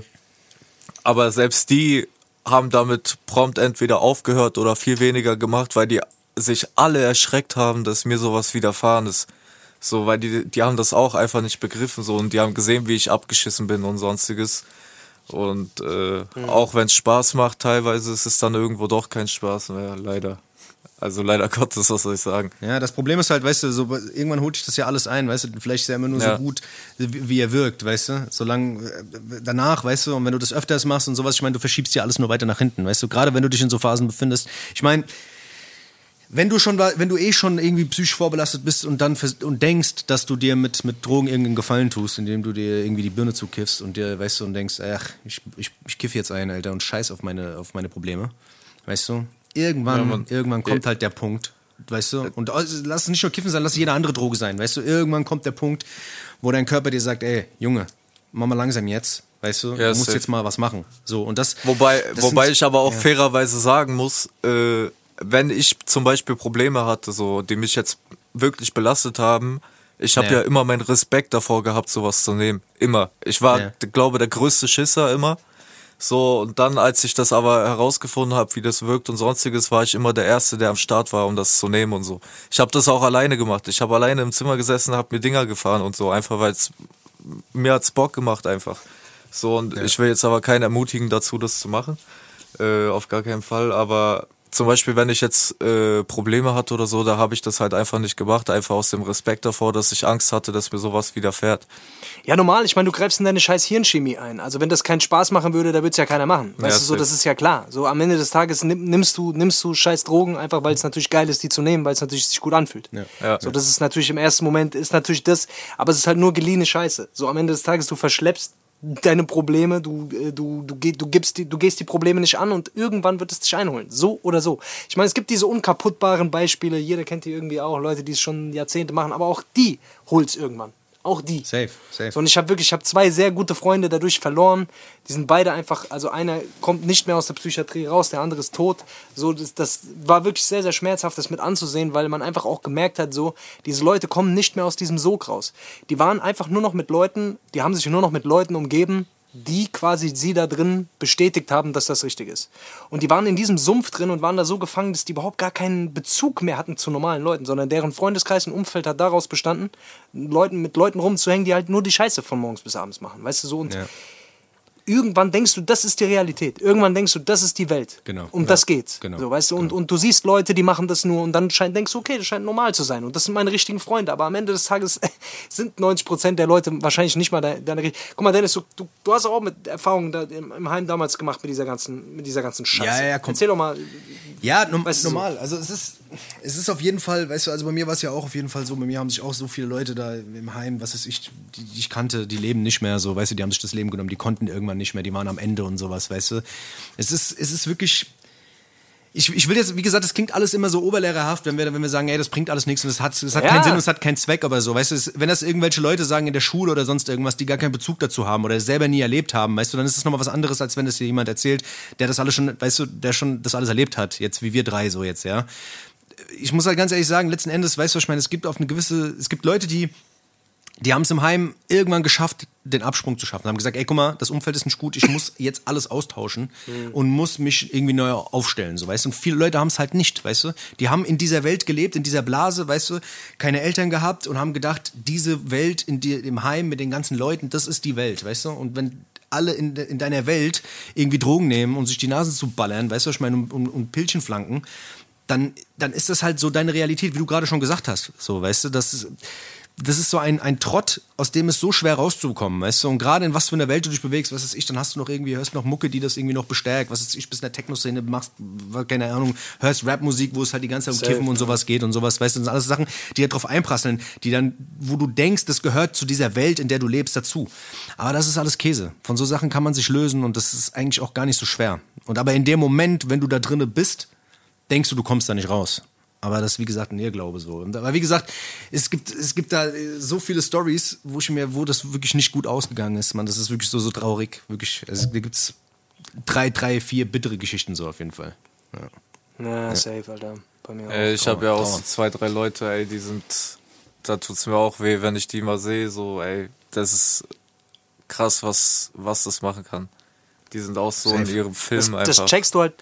aber selbst die haben damit prompt entweder aufgehört oder viel weniger gemacht, weil die sich alle erschreckt haben, dass mir sowas widerfahren ist. So, weil die, die haben das auch einfach nicht begriffen so und die haben gesehen, wie ich abgeschissen bin und sonstiges. Und äh, mhm. auch wenn es Spaß macht, teilweise ist es dann irgendwo doch kein Spaß mehr, leider. Also leider Gottes, was soll ich sagen. Ja, das Problem ist halt, weißt du, so, irgendwann holt sich das ja alles ein, weißt du, vielleicht ist er immer nur ja. so gut, wie, wie, er wirkt, weißt du. Solange äh, danach, weißt du, und wenn du das öfters machst und sowas, ich meine, du verschiebst ja alles nur weiter nach hinten, weißt du, gerade wenn du dich in so Phasen befindest. Ich meine, wenn du schon, wenn du eh schon irgendwie psychisch vorbelastet bist und dann und denkst, dass du dir mit, mit Drogen irgendeinen Gefallen tust, indem du dir irgendwie die Birne zukiffst und dir, weißt du, und denkst, ach, ich, ich, ich kiff jetzt ein, Alter, und scheiß auf meine, auf meine Probleme. Weißt du? Irgendwann, ja, irgendwann kommt halt der Punkt, weißt du, und also, lass es nicht nur kiffen sein, lass es jede andere Droge sein, weißt du, irgendwann kommt der Punkt, wo dein Körper dir sagt, ey, Junge, mach mal langsam jetzt, Weißt du, ja, du musst safe. jetzt mal was machen. So, und das. Wobei, das wobei ich aber auch ja. fairerweise sagen muss, äh, wenn ich zum Beispiel Probleme hatte, so, die mich jetzt wirklich belastet haben, ich habe ja. ja. immer meinen Respekt davor gehabt, sowas zu nehmen. Immer. Ich war, ja. glaube der größte Schisser immer. So, und dann, als ich das aber herausgefunden habe, wie das wirkt und sonstiges, war ich immer der Erste, der am Start war, um das zu nehmen und so. Ich habe das auch alleine gemacht. Ich habe alleine im Zimmer gesessen, habe mir Dinger gefahren und so, einfach weil es mir hat's Bock gemacht einfach. So, und ja. ich will jetzt aber keinen ermutigen dazu, das zu machen. Äh, auf gar keinen Fall, aber zum Beispiel, wenn ich jetzt äh, Probleme hatte oder so, da habe ich das halt einfach nicht gemacht, einfach aus dem Respekt davor, dass ich Angst hatte, dass mir sowas widerfährt. Ja, normal, ich meine, du greifst in deine scheiß Hirnchemie ein. Also wenn das keinen Spaß machen würde, da würde es ja keiner machen. Weißt ja, du, so, das ist ja klar. So am Ende des Tages nimmst du, nimmst du scheiß Drogen, einfach weil es natürlich geil ist, die zu nehmen, weil es natürlich sich gut anfühlt. Ja. Ja. So, das ist natürlich im ersten Moment, ist natürlich das, aber es ist halt nur geliehene Scheiße. So am Ende des Tages, du verschleppst deine Probleme, du, äh, du, du, du, gibst die, du gehst die Probleme nicht an und irgendwann wird es dich einholen. So oder so. Ich meine, es gibt diese unkaputtbaren Beispiele, jeder kennt die irgendwie auch, Leute, die es schon Jahrzehnte machen, aber auch die holt es irgendwann. Auch die. Safe, safe. So, und ich habe wirklich, ich habe zwei sehr gute Freunde dadurch verloren. Die sind beide einfach, also einer kommt nicht mehr aus der Psychiatrie raus, der andere ist tot. So, das, das war wirklich sehr, sehr schmerzhaft, das mit anzusehen, weil man einfach auch gemerkt hat, so, diese Leute kommen nicht mehr aus diesem Sog raus. Die waren einfach nur noch mit Leuten, die haben sich nur noch mit Leuten umgeben, die quasi sie da drin bestätigt haben, dass das richtig ist. Und die waren in diesem Sumpf drin und waren da so gefangen, dass die überhaupt gar keinen Bezug mehr hatten zu normalen Leuten, sondern deren Freundeskreis und Umfeld hat daraus bestanden, Leuten, mit Leuten rumzuhängen, die halt nur die Scheiße von morgens bis abends machen. Weißt du so? Und ja irgendwann denkst du, das ist die Realität. Irgendwann denkst du, das ist die Welt. Genau. Um ja. das geht's. Genau. So, weißt du? Und, genau. und du siehst Leute, die machen das nur und dann scheint, denkst du, okay, das scheint normal zu sein. Und das sind meine richtigen Freunde. Aber am Ende des Tages sind 90 Prozent der Leute wahrscheinlich nicht mal deine, deine Guck mal, Dennis, du, du, du hast auch mit Erfahrungen im, im, Heim damals gemacht mit dieser ganzen, mit dieser ganzen Scheiße. Ja, ja, komm. Erzähl doch mal. Ja, no weißt du, normal. Also es ist, es ist auf jeden Fall, weißt du, also bei mir war es ja auch auf jeden Fall so, bei mir haben sich auch so viele Leute da im Heim, was ist ich, die, die ich kannte, die leben nicht mehr so, weißt du, die haben sich das Leben genommen, die konnten irgendwann nicht mehr, die waren am Ende und sowas, weißt du. Es ist, es ist wirklich, ich, ich will jetzt, wie gesagt, das klingt alles immer so oberlehrerhaft, wenn wir, wenn wir sagen, ey, das bringt alles nichts und es hat, es hat ja. keinen Sinn und es hat keinen Zweck, aber so, weißt du, es, wenn das irgendwelche Leute sagen in der Schule oder sonst irgendwas, die gar keinen Bezug dazu haben oder selber nie erlebt haben, weißt du, dann ist es nochmal was anderes, als wenn das dir jemand erzählt, der das alles schon, weißt du, der schon das alles erlebt hat, jetzt wie wir drei so jetzt, ja ich muss halt ganz ehrlich sagen, letzten Endes, weißt du, was ich meine, es gibt auf eine gewisse, es gibt Leute, die, die haben es im Heim irgendwann geschafft, den Absprung zu schaffen. Haben gesagt, ey, guck mal, das Umfeld ist nicht gut, ich muss jetzt alles austauschen mhm. und muss mich irgendwie neu aufstellen, so, weißt du. Und viele Leute haben es halt nicht, weißt du. Die haben in dieser Welt gelebt, in dieser Blase, weißt du, keine Eltern gehabt und haben gedacht, diese Welt in die, im Heim mit den ganzen Leuten, das ist die Welt, weißt du. Und wenn alle in, in deiner Welt irgendwie Drogen nehmen und sich die Nasen zu ballern, weißt du, ich meine, und, und, und Pilchen flanken, dann, dann ist das halt so deine Realität, wie du gerade schon gesagt hast. So, weißt du, das ist, das ist so ein, ein Trott, aus dem es so schwer rauszukommen, weißt du? Und gerade in was für einer Welt du dich bewegst, was ist ich, dann hast du noch irgendwie, hörst noch Mucke, die das irgendwie noch bestärkt, was ist ich, bis in der Techno-Szene machst, keine Ahnung, hörst Rap-Musik, wo es halt die ganze Zeit um Kiffen und sowas geht und sowas, weißt du? Das sind alles Sachen, die halt drauf einprasseln, die dann, wo du denkst, das gehört zu dieser Welt, in der du lebst, dazu. Aber das ist alles Käse. Von so Sachen kann man sich lösen und das ist eigentlich auch gar nicht so schwer. Und aber in dem Moment, wenn du da drinne bist, denkst du, du kommst da nicht raus. Aber das ist wie gesagt ein Irrglaube so. Aber wie gesagt, es gibt, es gibt da äh, so viele Stories, wo ich mir, wo das wirklich nicht gut ausgegangen ist, man. Das ist wirklich so, so traurig. Wirklich. Also, da gibt es drei, drei, vier bittere Geschichten so auf jeden Fall. Ja, Na, ja. safe, Alter. Bei mir auch. Ey, ich habe ja auch so zwei, drei Leute, ey, die sind. Da tut's mir auch weh, wenn ich die mal sehe. So, ey, das ist krass, was, was das machen kann. Die sind auch so Safe. in ihrem Film das, einfach. Das checkst du halt,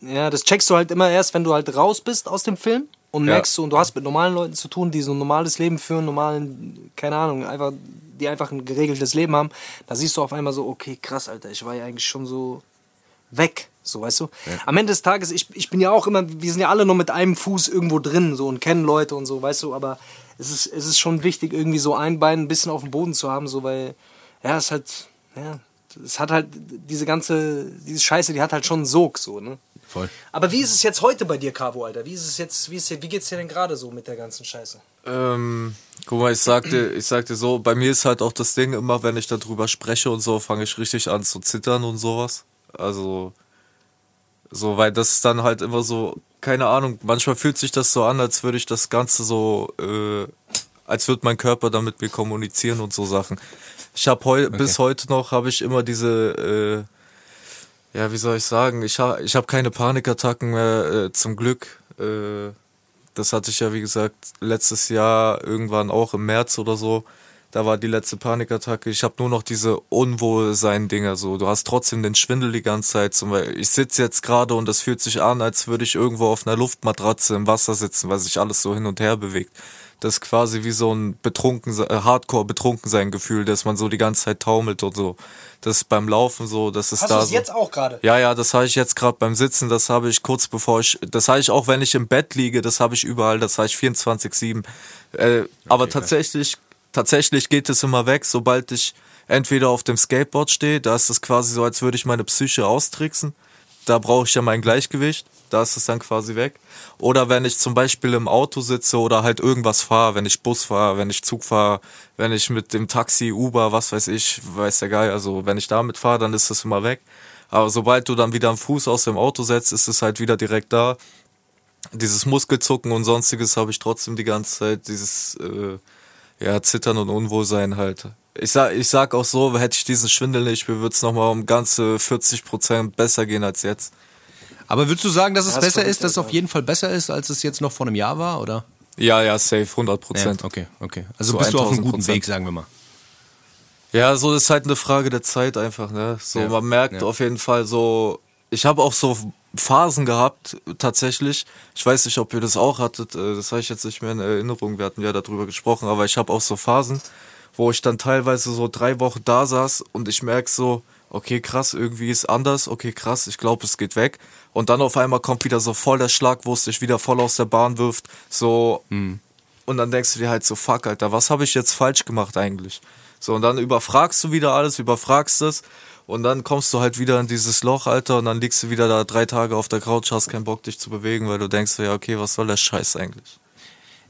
ja, das checkst du halt immer erst, wenn du halt raus bist aus dem Film und ja. merkst du, und du hast mit normalen Leuten zu tun, die so ein normales Leben führen, normalen, keine Ahnung, einfach, die einfach ein geregeltes Leben haben, da siehst du auf einmal so, okay, krass, Alter, ich war ja eigentlich schon so weg, so, weißt du? Ja. Am Ende des Tages, ich, ich bin ja auch immer, wir sind ja alle nur mit einem Fuß irgendwo drin, so, und kennen Leute und so, weißt du, aber es ist, es ist schon wichtig, irgendwie so ein Bein ein bisschen auf dem Boden zu haben, so, weil, ja, es halt, ja, es hat halt diese ganze, diese Scheiße, die hat halt schon einen Sog, so, ne? Voll. Aber wie ist es jetzt heute bei dir, Cavo, Alter? Wie ist es jetzt, wie, ist, wie geht's dir denn gerade so mit der ganzen Scheiße? Ähm, guck mal, ich sagte, ich sagte so, bei mir ist halt auch das Ding, immer wenn ich darüber spreche und so, fange ich richtig an zu zittern und sowas. Also, so, weil das ist dann halt immer so, keine Ahnung, manchmal fühlt sich das so an, als würde ich das Ganze so, äh, als würde mein Körper damit mir kommunizieren und so Sachen. Ich habe heu okay. bis heute noch habe ich immer diese äh, ja, wie soll ich sagen, ich habe ich hab keine Panikattacken mehr äh, zum Glück. Äh, das hatte ich ja wie gesagt letztes Jahr irgendwann auch im März oder so. Da war die letzte Panikattacke. Ich habe nur noch diese Unwohlsein-Dinger so. Du hast trotzdem den Schwindel die ganze Zeit. Zum Beispiel, ich sitze jetzt gerade und es fühlt sich an, als würde ich irgendwo auf einer Luftmatratze im Wasser sitzen, weil sich alles so hin und her bewegt das ist quasi wie so ein betrunken, äh, hardcore betrunken sein Gefühl, dass man so die ganze Zeit taumelt und so. Das ist beim Laufen so, das ist Hast da. Hast du so. jetzt auch gerade? Ja, ja, das habe ich jetzt gerade beim Sitzen, das habe ich kurz bevor ich, das habe ich auch, wenn ich im Bett liege, das habe ich überall, das habe ich 24-7. Äh, okay, aber tatsächlich, tatsächlich geht es immer weg, sobald ich entweder auf dem Skateboard stehe, da ist es quasi so, als würde ich meine Psyche austricksen. Da brauche ich ja mein Gleichgewicht da ist es dann quasi weg. Oder wenn ich zum Beispiel im Auto sitze oder halt irgendwas fahre, wenn ich Bus fahre, wenn ich Zug fahre, wenn ich mit dem Taxi, Uber, was weiß ich, weiß der Geil, also wenn ich damit fahre, dann ist es immer weg. Aber sobald du dann wieder am Fuß aus dem Auto setzt, ist es halt wieder direkt da. Dieses Muskelzucken und sonstiges habe ich trotzdem die ganze Zeit, dieses äh, ja, Zittern und Unwohlsein halt. Ich sag, ich sag auch so, hätte ich diesen Schwindel nicht, mir würde es nochmal um ganze 40 Prozent besser gehen als jetzt. Aber würdest du sagen, dass es ja, das besser ist, dass es auf jeden Fall besser ist, als es jetzt noch vor einem Jahr war, oder? Ja, ja, safe, 100 Prozent. Ja, okay, okay. Also so bist du auf einem guten Weg, sagen wir mal. Ja, so ist halt eine Frage der Zeit einfach, ne? So, ja, man merkt ja. auf jeden Fall so, ich habe auch so Phasen gehabt, tatsächlich. Ich weiß nicht, ob ihr das auch hattet, äh, das habe ich jetzt nicht mehr in Erinnerung, wir hatten ja darüber gesprochen, aber ich habe auch so Phasen, wo ich dann teilweise so drei Wochen da saß und ich merke so, okay, krass, irgendwie ist anders, okay, krass, ich glaube, es geht weg. Und dann auf einmal kommt wieder so voll der Schlag, wo es dich wieder voll aus der Bahn wirft, so. Mhm. Und dann denkst du dir halt so, fuck, Alter, was habe ich jetzt falsch gemacht eigentlich? So, und dann überfragst du wieder alles, überfragst es. Und dann kommst du halt wieder in dieses Loch, Alter, und dann liegst du wieder da drei Tage auf der Couch, hast keinen Bock, dich zu bewegen, weil du denkst, ja, okay, was soll der Scheiß eigentlich?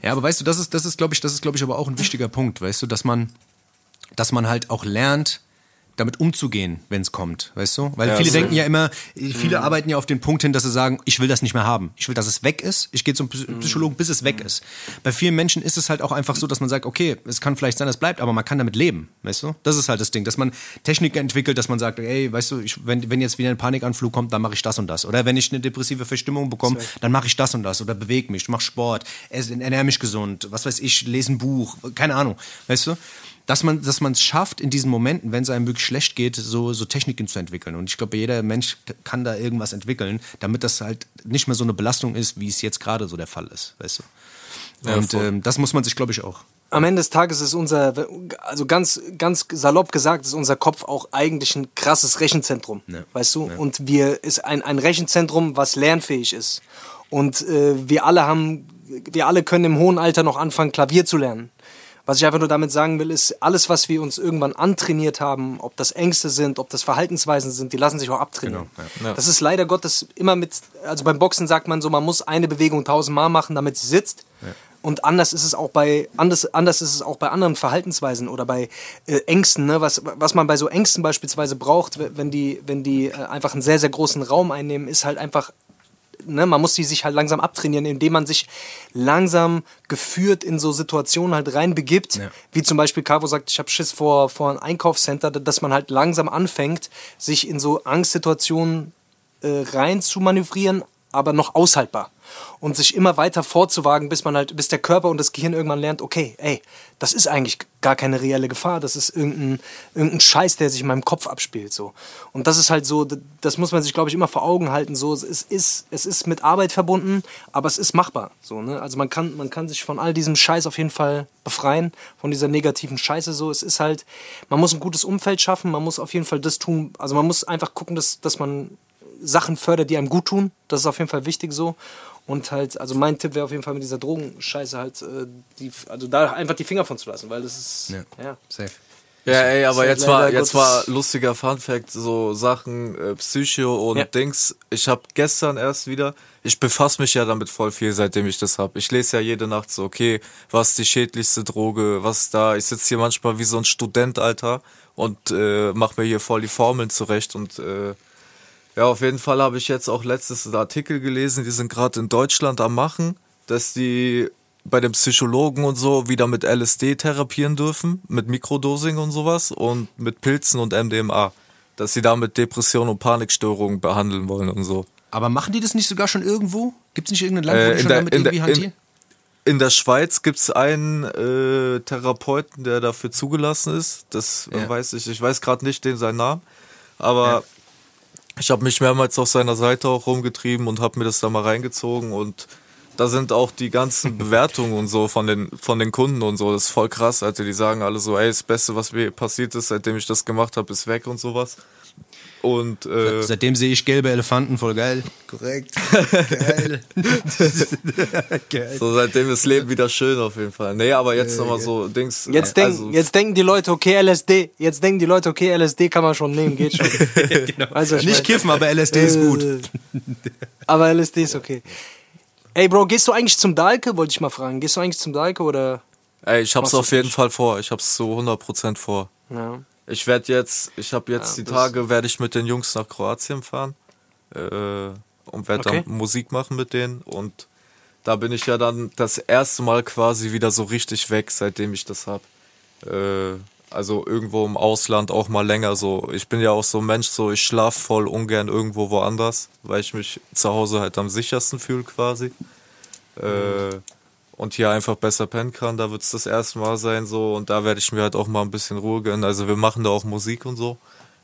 Ja, aber weißt du, das ist, das ist, glaube ich, das ist, glaube ich, aber auch ein wichtiger Punkt, weißt du, dass man, dass man halt auch lernt, damit umzugehen, wenn es kommt, weißt du? Weil ja, viele denken ja immer, viele mhm. arbeiten ja auf den Punkt hin, dass sie sagen, ich will das nicht mehr haben. Ich will, dass es weg ist. Ich gehe zum mhm. Psychologen, bis es weg ist. Bei vielen Menschen ist es halt auch einfach so, dass man sagt, okay, es kann vielleicht sein, es bleibt, aber man kann damit leben, weißt du? Das ist halt das Ding, dass man Technik entwickelt, dass man sagt, ey, weißt du, ich, wenn, wenn jetzt wieder ein Panikanflug kommt, dann mache ich das und das. Oder wenn ich eine depressive Verstimmung bekomme, dann mache ich das und das. Oder bewege mich, mache Sport, ernähre mich gesund, was weiß ich, lese ein Buch, keine Ahnung, weißt du? Dass man dass man es schafft, in diesen Momenten, wenn es einem wirklich schlecht geht, so, so Techniken zu entwickeln. Und ich glaube, jeder Mensch kann da irgendwas entwickeln, damit das halt nicht mehr so eine Belastung ist, wie es jetzt gerade so der Fall ist, weißt du. Und ja, ähm, das muss man sich, glaube ich, auch. Am Ende des Tages ist unser, also ganz, ganz salopp gesagt, ist unser Kopf auch eigentlich ein krasses Rechenzentrum, ja. weißt du? Ja. Und wir ist ein, ein Rechenzentrum, was lernfähig ist. Und äh, wir alle haben, wir alle können im hohen Alter noch anfangen, Klavier zu lernen. Was ich einfach nur damit sagen will, ist, alles, was wir uns irgendwann antrainiert haben, ob das Ängste sind, ob das Verhaltensweisen sind, die lassen sich auch abtrainieren. Genau, ja. Ja. Das ist leider Gottes immer mit, also beim Boxen sagt man so, man muss eine Bewegung tausendmal machen, damit sie sitzt. Ja. Und anders ist es auch bei anders, anders ist es auch bei anderen Verhaltensweisen oder bei äh, Ängsten, ne? was, was man bei so Ängsten beispielsweise braucht, wenn die, wenn die äh, einfach einen sehr, sehr großen Raum einnehmen, ist halt einfach ne, man muss die sich halt langsam abtrainieren, indem man sich langsam geführt in so Situationen halt reinbegibt, Ja. wie zum Beispiel Cavo sagt, ich habe Schiss vor, vor ein Einkaufscenter, dass man halt langsam anfängt, sich in so Angstsituationen äh, rein zu manövrieren, aber noch aushaltbar. Und sich immer weiter vorzuwagen, bis man halt, bis der Körper und das Gehirn irgendwann lernt, okay, ey, das ist eigentlich gar keine reelle Gefahr, das ist irgendein, irgendein Scheiß, der sich in meinem Kopf abspielt. So. Und das ist halt so, das muss man sich, glaube ich, immer vor Augen halten. So, es ist, es ist mit Arbeit verbunden, aber es ist machbar. So, ne? Also man kann, man kann sich von all diesem Scheiß auf jeden Fall befreien, von dieser negativen Scheiße. So, es ist halt, man muss ein gutes Umfeld schaffen, man muss auf jeden Fall das tun, also man muss einfach gucken, dass, dass man Sachen fördert, die einem gut tun. Das ist auf jeden Fall wichtig so. Und halt, also mein Tipp wäre auf jeden Fall mit dieser Drogenscheiße halt, äh, die, also da einfach die Finger von zu lassen, weil das ist, Ja. ja. Safe. Ja, ey, aber jetzt war, jetzt war Gottes- lustiger Fun Fact, so Sachen äh, Psycho und Ja. Dings. Ich habe gestern erst wieder, ich befasse mich ja damit voll viel, seitdem ich das hab. Ich lese ja jede Nacht so, okay, was ist die schädlichste Droge, was ist da? Ich sitze hier manchmal wie so ein Student, Alter, und äh, mach mir hier voll die Formeln zurecht und äh, ja, auf jeden Fall habe ich jetzt auch letztes Artikel gelesen, die sind gerade in Deutschland am machen, dass die bei den Psychologen und so wieder mit LSD therapieren dürfen, mit Mikrodosing und sowas und mit Pilzen und MDMA, dass sie damit Depressionen und Panikstörungen behandeln wollen und so. Aber machen die das nicht sogar schon irgendwo? Gibt es nicht irgendein Land, wo Äh, die schon der- damit in der- irgendwie in-? In der Schweiz gibt's einen äh, Therapeuten, der dafür zugelassen ist. Das Ja. weiß ich. Ich weiß gerade nicht den seinen Namen. Aber ich habe mich mehrmals auf seiner Seite auch rumgetrieben und habe mir das da mal reingezogen. Und da sind auch die ganzen Bewertungen und so von den, von den Kunden und so. Das ist voll krass. Also die sagen alle so, ey, das Beste, was mir passiert ist, seitdem ich das gemacht habe, ist weg und sowas. Und äh, Seitdem sehe ich gelbe Elefanten, voll geil. Korrekt. Geil. geil. so seitdem ist Leben wieder schön auf jeden Fall. Nee, aber jetzt nochmal so Dings. Jetzt, denk, also- jetzt denken die Leute, okay, LSD. Jetzt denken die Leute, okay, LSD kann man schon nehmen, geht schon. genau. Ich Nicht mein? kiffen, aber LSD ist gut. Äh, Aber LSD ist okay. Ey, Bro, gehst du eigentlich zum Dalke? Wollte ich mal fragen. Gehst du eigentlich zum Dalke oder? Ey, ich hab's auf jeden nicht? Fall vor. Ich hab's zu 100% vor. Ja. Ich werde jetzt, ich habe jetzt Ja, die Tage, werde ich mit den Jungs nach Kroatien fahren äh, und werde Okay. dann Musik machen mit denen und da bin ich ja dann das erste Mal quasi wieder so richtig weg, seitdem ich das hab. Äh, also irgendwo im Ausland auch mal länger so. Ich bin ja auch so ein Mensch, so ich schlaf voll ungern irgendwo woanders, weil ich mich zu Hause halt am sichersten fühle quasi. Äh, und hier einfach besser pennen kann, da wird es das erste Mal sein so und da werde ich mir halt auch mal ein bisschen Ruhe gönnen. Also wir machen da auch Musik und so.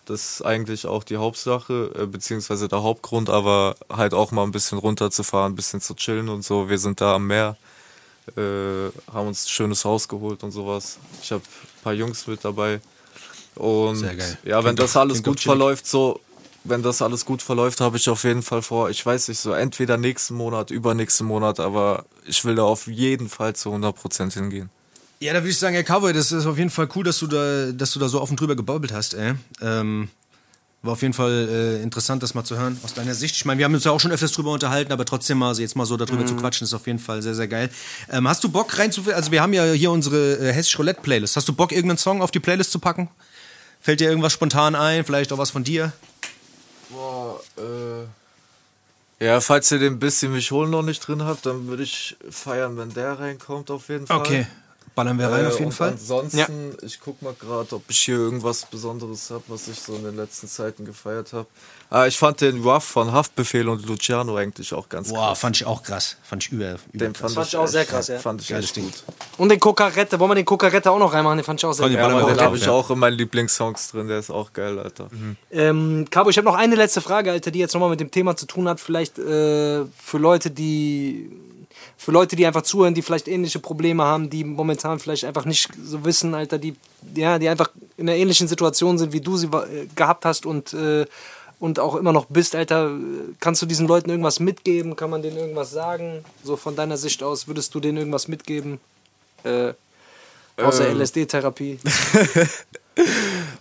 Das ist eigentlich auch die Hauptsache, äh, beziehungsweise der Hauptgrund, aber halt auch mal ein bisschen runterzufahren, ein bisschen zu chillen und so. Wir sind da am Meer, äh, haben uns ein schönes Haus geholt und sowas. Ich habe ein paar Jungs mit dabei. Und Sehr geil. ja, wenn das alles gut verläuft, so, wenn das alles gut verläuft, habe ich auf jeden Fall vor, ich weiß nicht, so entweder nächsten Monat, übernächsten Monat, aber ich will da auf jeden Fall zu 100% hingehen. Ja, da würde ich sagen, Herr Cowboy, das ist auf jeden Fall cool, dass du da, dass du da so offen drüber gebabbelt hast, ey. Ähm, war auf jeden Fall äh, interessant, das mal zu hören aus deiner Sicht. Ich meine, wir haben uns ja auch schon öfters drüber unterhalten, aber trotzdem mal so jetzt mal so darüber zu quatschen, ist auf jeden Fall sehr, sehr geil. Ähm, hast du Bock rein zu, also wir haben ja hier unsere äh, Hessisch Roulette Playlist. Hast du Bock, irgendeinen Song auf die Playlist zu packen? Fällt dir irgendwas spontan ein? Vielleicht auch was von dir? Boah, äh. Ja, falls ihr den bisschen mich holen noch nicht drin habt, dann würde ich feiern, wenn der reinkommt auf jeden Fall. Okay. Ballern wir rein Äh, auf jeden und Fall. Ansonsten, ich guck mal gerade, ob ich hier irgendwas Besonderes habe, was ich so in den letzten Zeiten gefeiert habe. Ah, ich fand den Ruff von Haftbefehl und Luciano eigentlich auch ganz Boah, krass. fand ich auch krass. Fand ich über, über Den fand, fand ich ich auch echt- sehr krass, ja. Fand ich Geiles echt Ding. gut. Und den Kokarette, wollen wir den Kokarette auch noch reinmachen? Den fand ich auch sehr geil. Ja, den habe ich ja. auch in meinen Lieblingssongs drin, der ist auch geil, Alter. Ähm, Cabo, ich habe noch eine letzte Frage, Alter, die jetzt nochmal mit dem Thema zu tun hat. Vielleicht äh, für Leute, die für Leute, die einfach zuhören, die vielleicht ähnliche Probleme haben, die momentan vielleicht einfach nicht so wissen, Alter, die ja, die einfach in einer ähnlichen Situation sind, wie du sie äh, gehabt hast und äh, und auch immer noch bist, Alter. Kannst du diesen Leuten irgendwas mitgeben? Kann man denen irgendwas sagen? So von deiner Sicht aus, würdest du denen irgendwas mitgeben? Äh, außer Ähm. LSD-Therapie.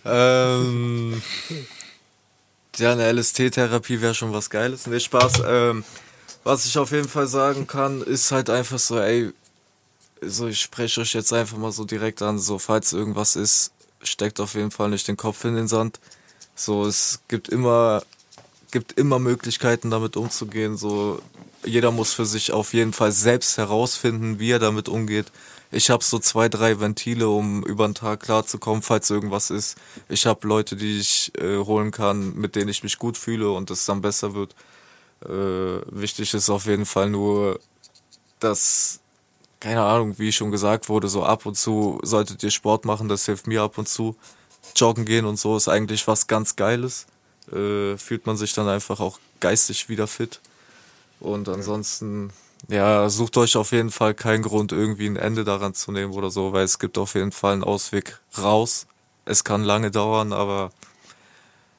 Ähm, ja, eine LST-Therapie wäre schon was Geiles. Nee, Spaß. Ähm, was ich auf jeden Fall sagen kann, ist halt einfach so, ey, so ich spreche euch jetzt einfach mal so direkt an, so falls irgendwas ist, steckt auf jeden Fall nicht den Kopf in den Sand. So, es gibt immer, gibt immer Möglichkeiten damit umzugehen. So, jeder muss für sich auf jeden Fall selbst herausfinden, wie er damit umgeht. Ich habe so zwei, drei Ventile, um über den Tag klarzukommen, falls irgendwas ist. Ich habe Leute, die ich äh, holen kann, mit denen ich mich gut fühle und es dann besser wird. Äh, wichtig ist auf jeden Fall nur, dass, keine Ahnung, wie schon gesagt wurde, so ab und zu solltet ihr Sport machen, das hilft mir ab und zu. Joggen gehen und so ist eigentlich was ganz Geiles. Äh, fühlt man sich dann einfach auch geistig wieder fit. Und ansonsten, ja, sucht euch auf jeden Fall keinen Grund, irgendwie ein Ende daran zu nehmen oder so, weil es gibt auf jeden Fall einen Ausweg raus. Es kann lange dauern, aber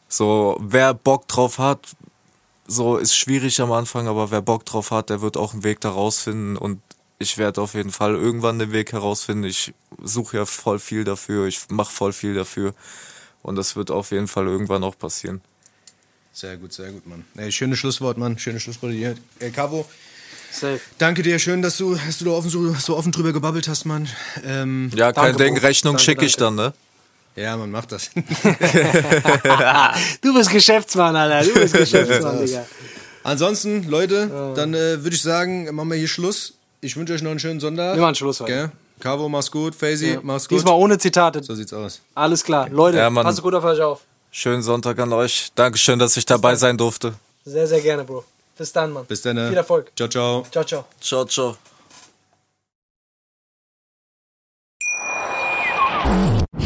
so, wer Bock drauf hat, so ist schwierig am Anfang, aber wer Bock drauf hat, der wird auch einen Weg da rausfinden und ich werde auf jeden Fall irgendwann den Weg herausfinden. Ich suche ja voll viel dafür, ich mache voll viel dafür und das wird auf jeden Fall irgendwann auch passieren. Sehr gut, sehr gut, Mann. Ey, schönes Schlusswort, Mann. Schönes Schlusswort hier. Ey, Cavo, Safe. danke dir. Schön, dass du, dass du da offen, so, so offen drüber gebabbelt hast, Mann. Ähm, ja, kein Ding. Rechnung schicke ich dann, ne? Ja, man macht das. du bist Geschäftsmann, Alter. Du bist Geschäftsmann, Digga. Ansonsten, Leute, dann äh, würde ich sagen, machen wir hier Schluss. Ich wünsche euch noch einen schönen Sonntag. Wir machen Schluss heute. Okay. Cavo, mach's gut. Faisy, ja. mach's gut. Diesmal ohne Zitate. So sieht's aus. Alles klar. Leute, ja, passt gut auf euch auf. Schönen Sonntag an euch. Dankeschön, dass ich dabei sein durfte. Sehr, sehr gerne, Bro. Bis dann, Mann. Bis dann. Viel Erfolg. Ciao, ciao. Ciao, ciao. Ciao, ciao.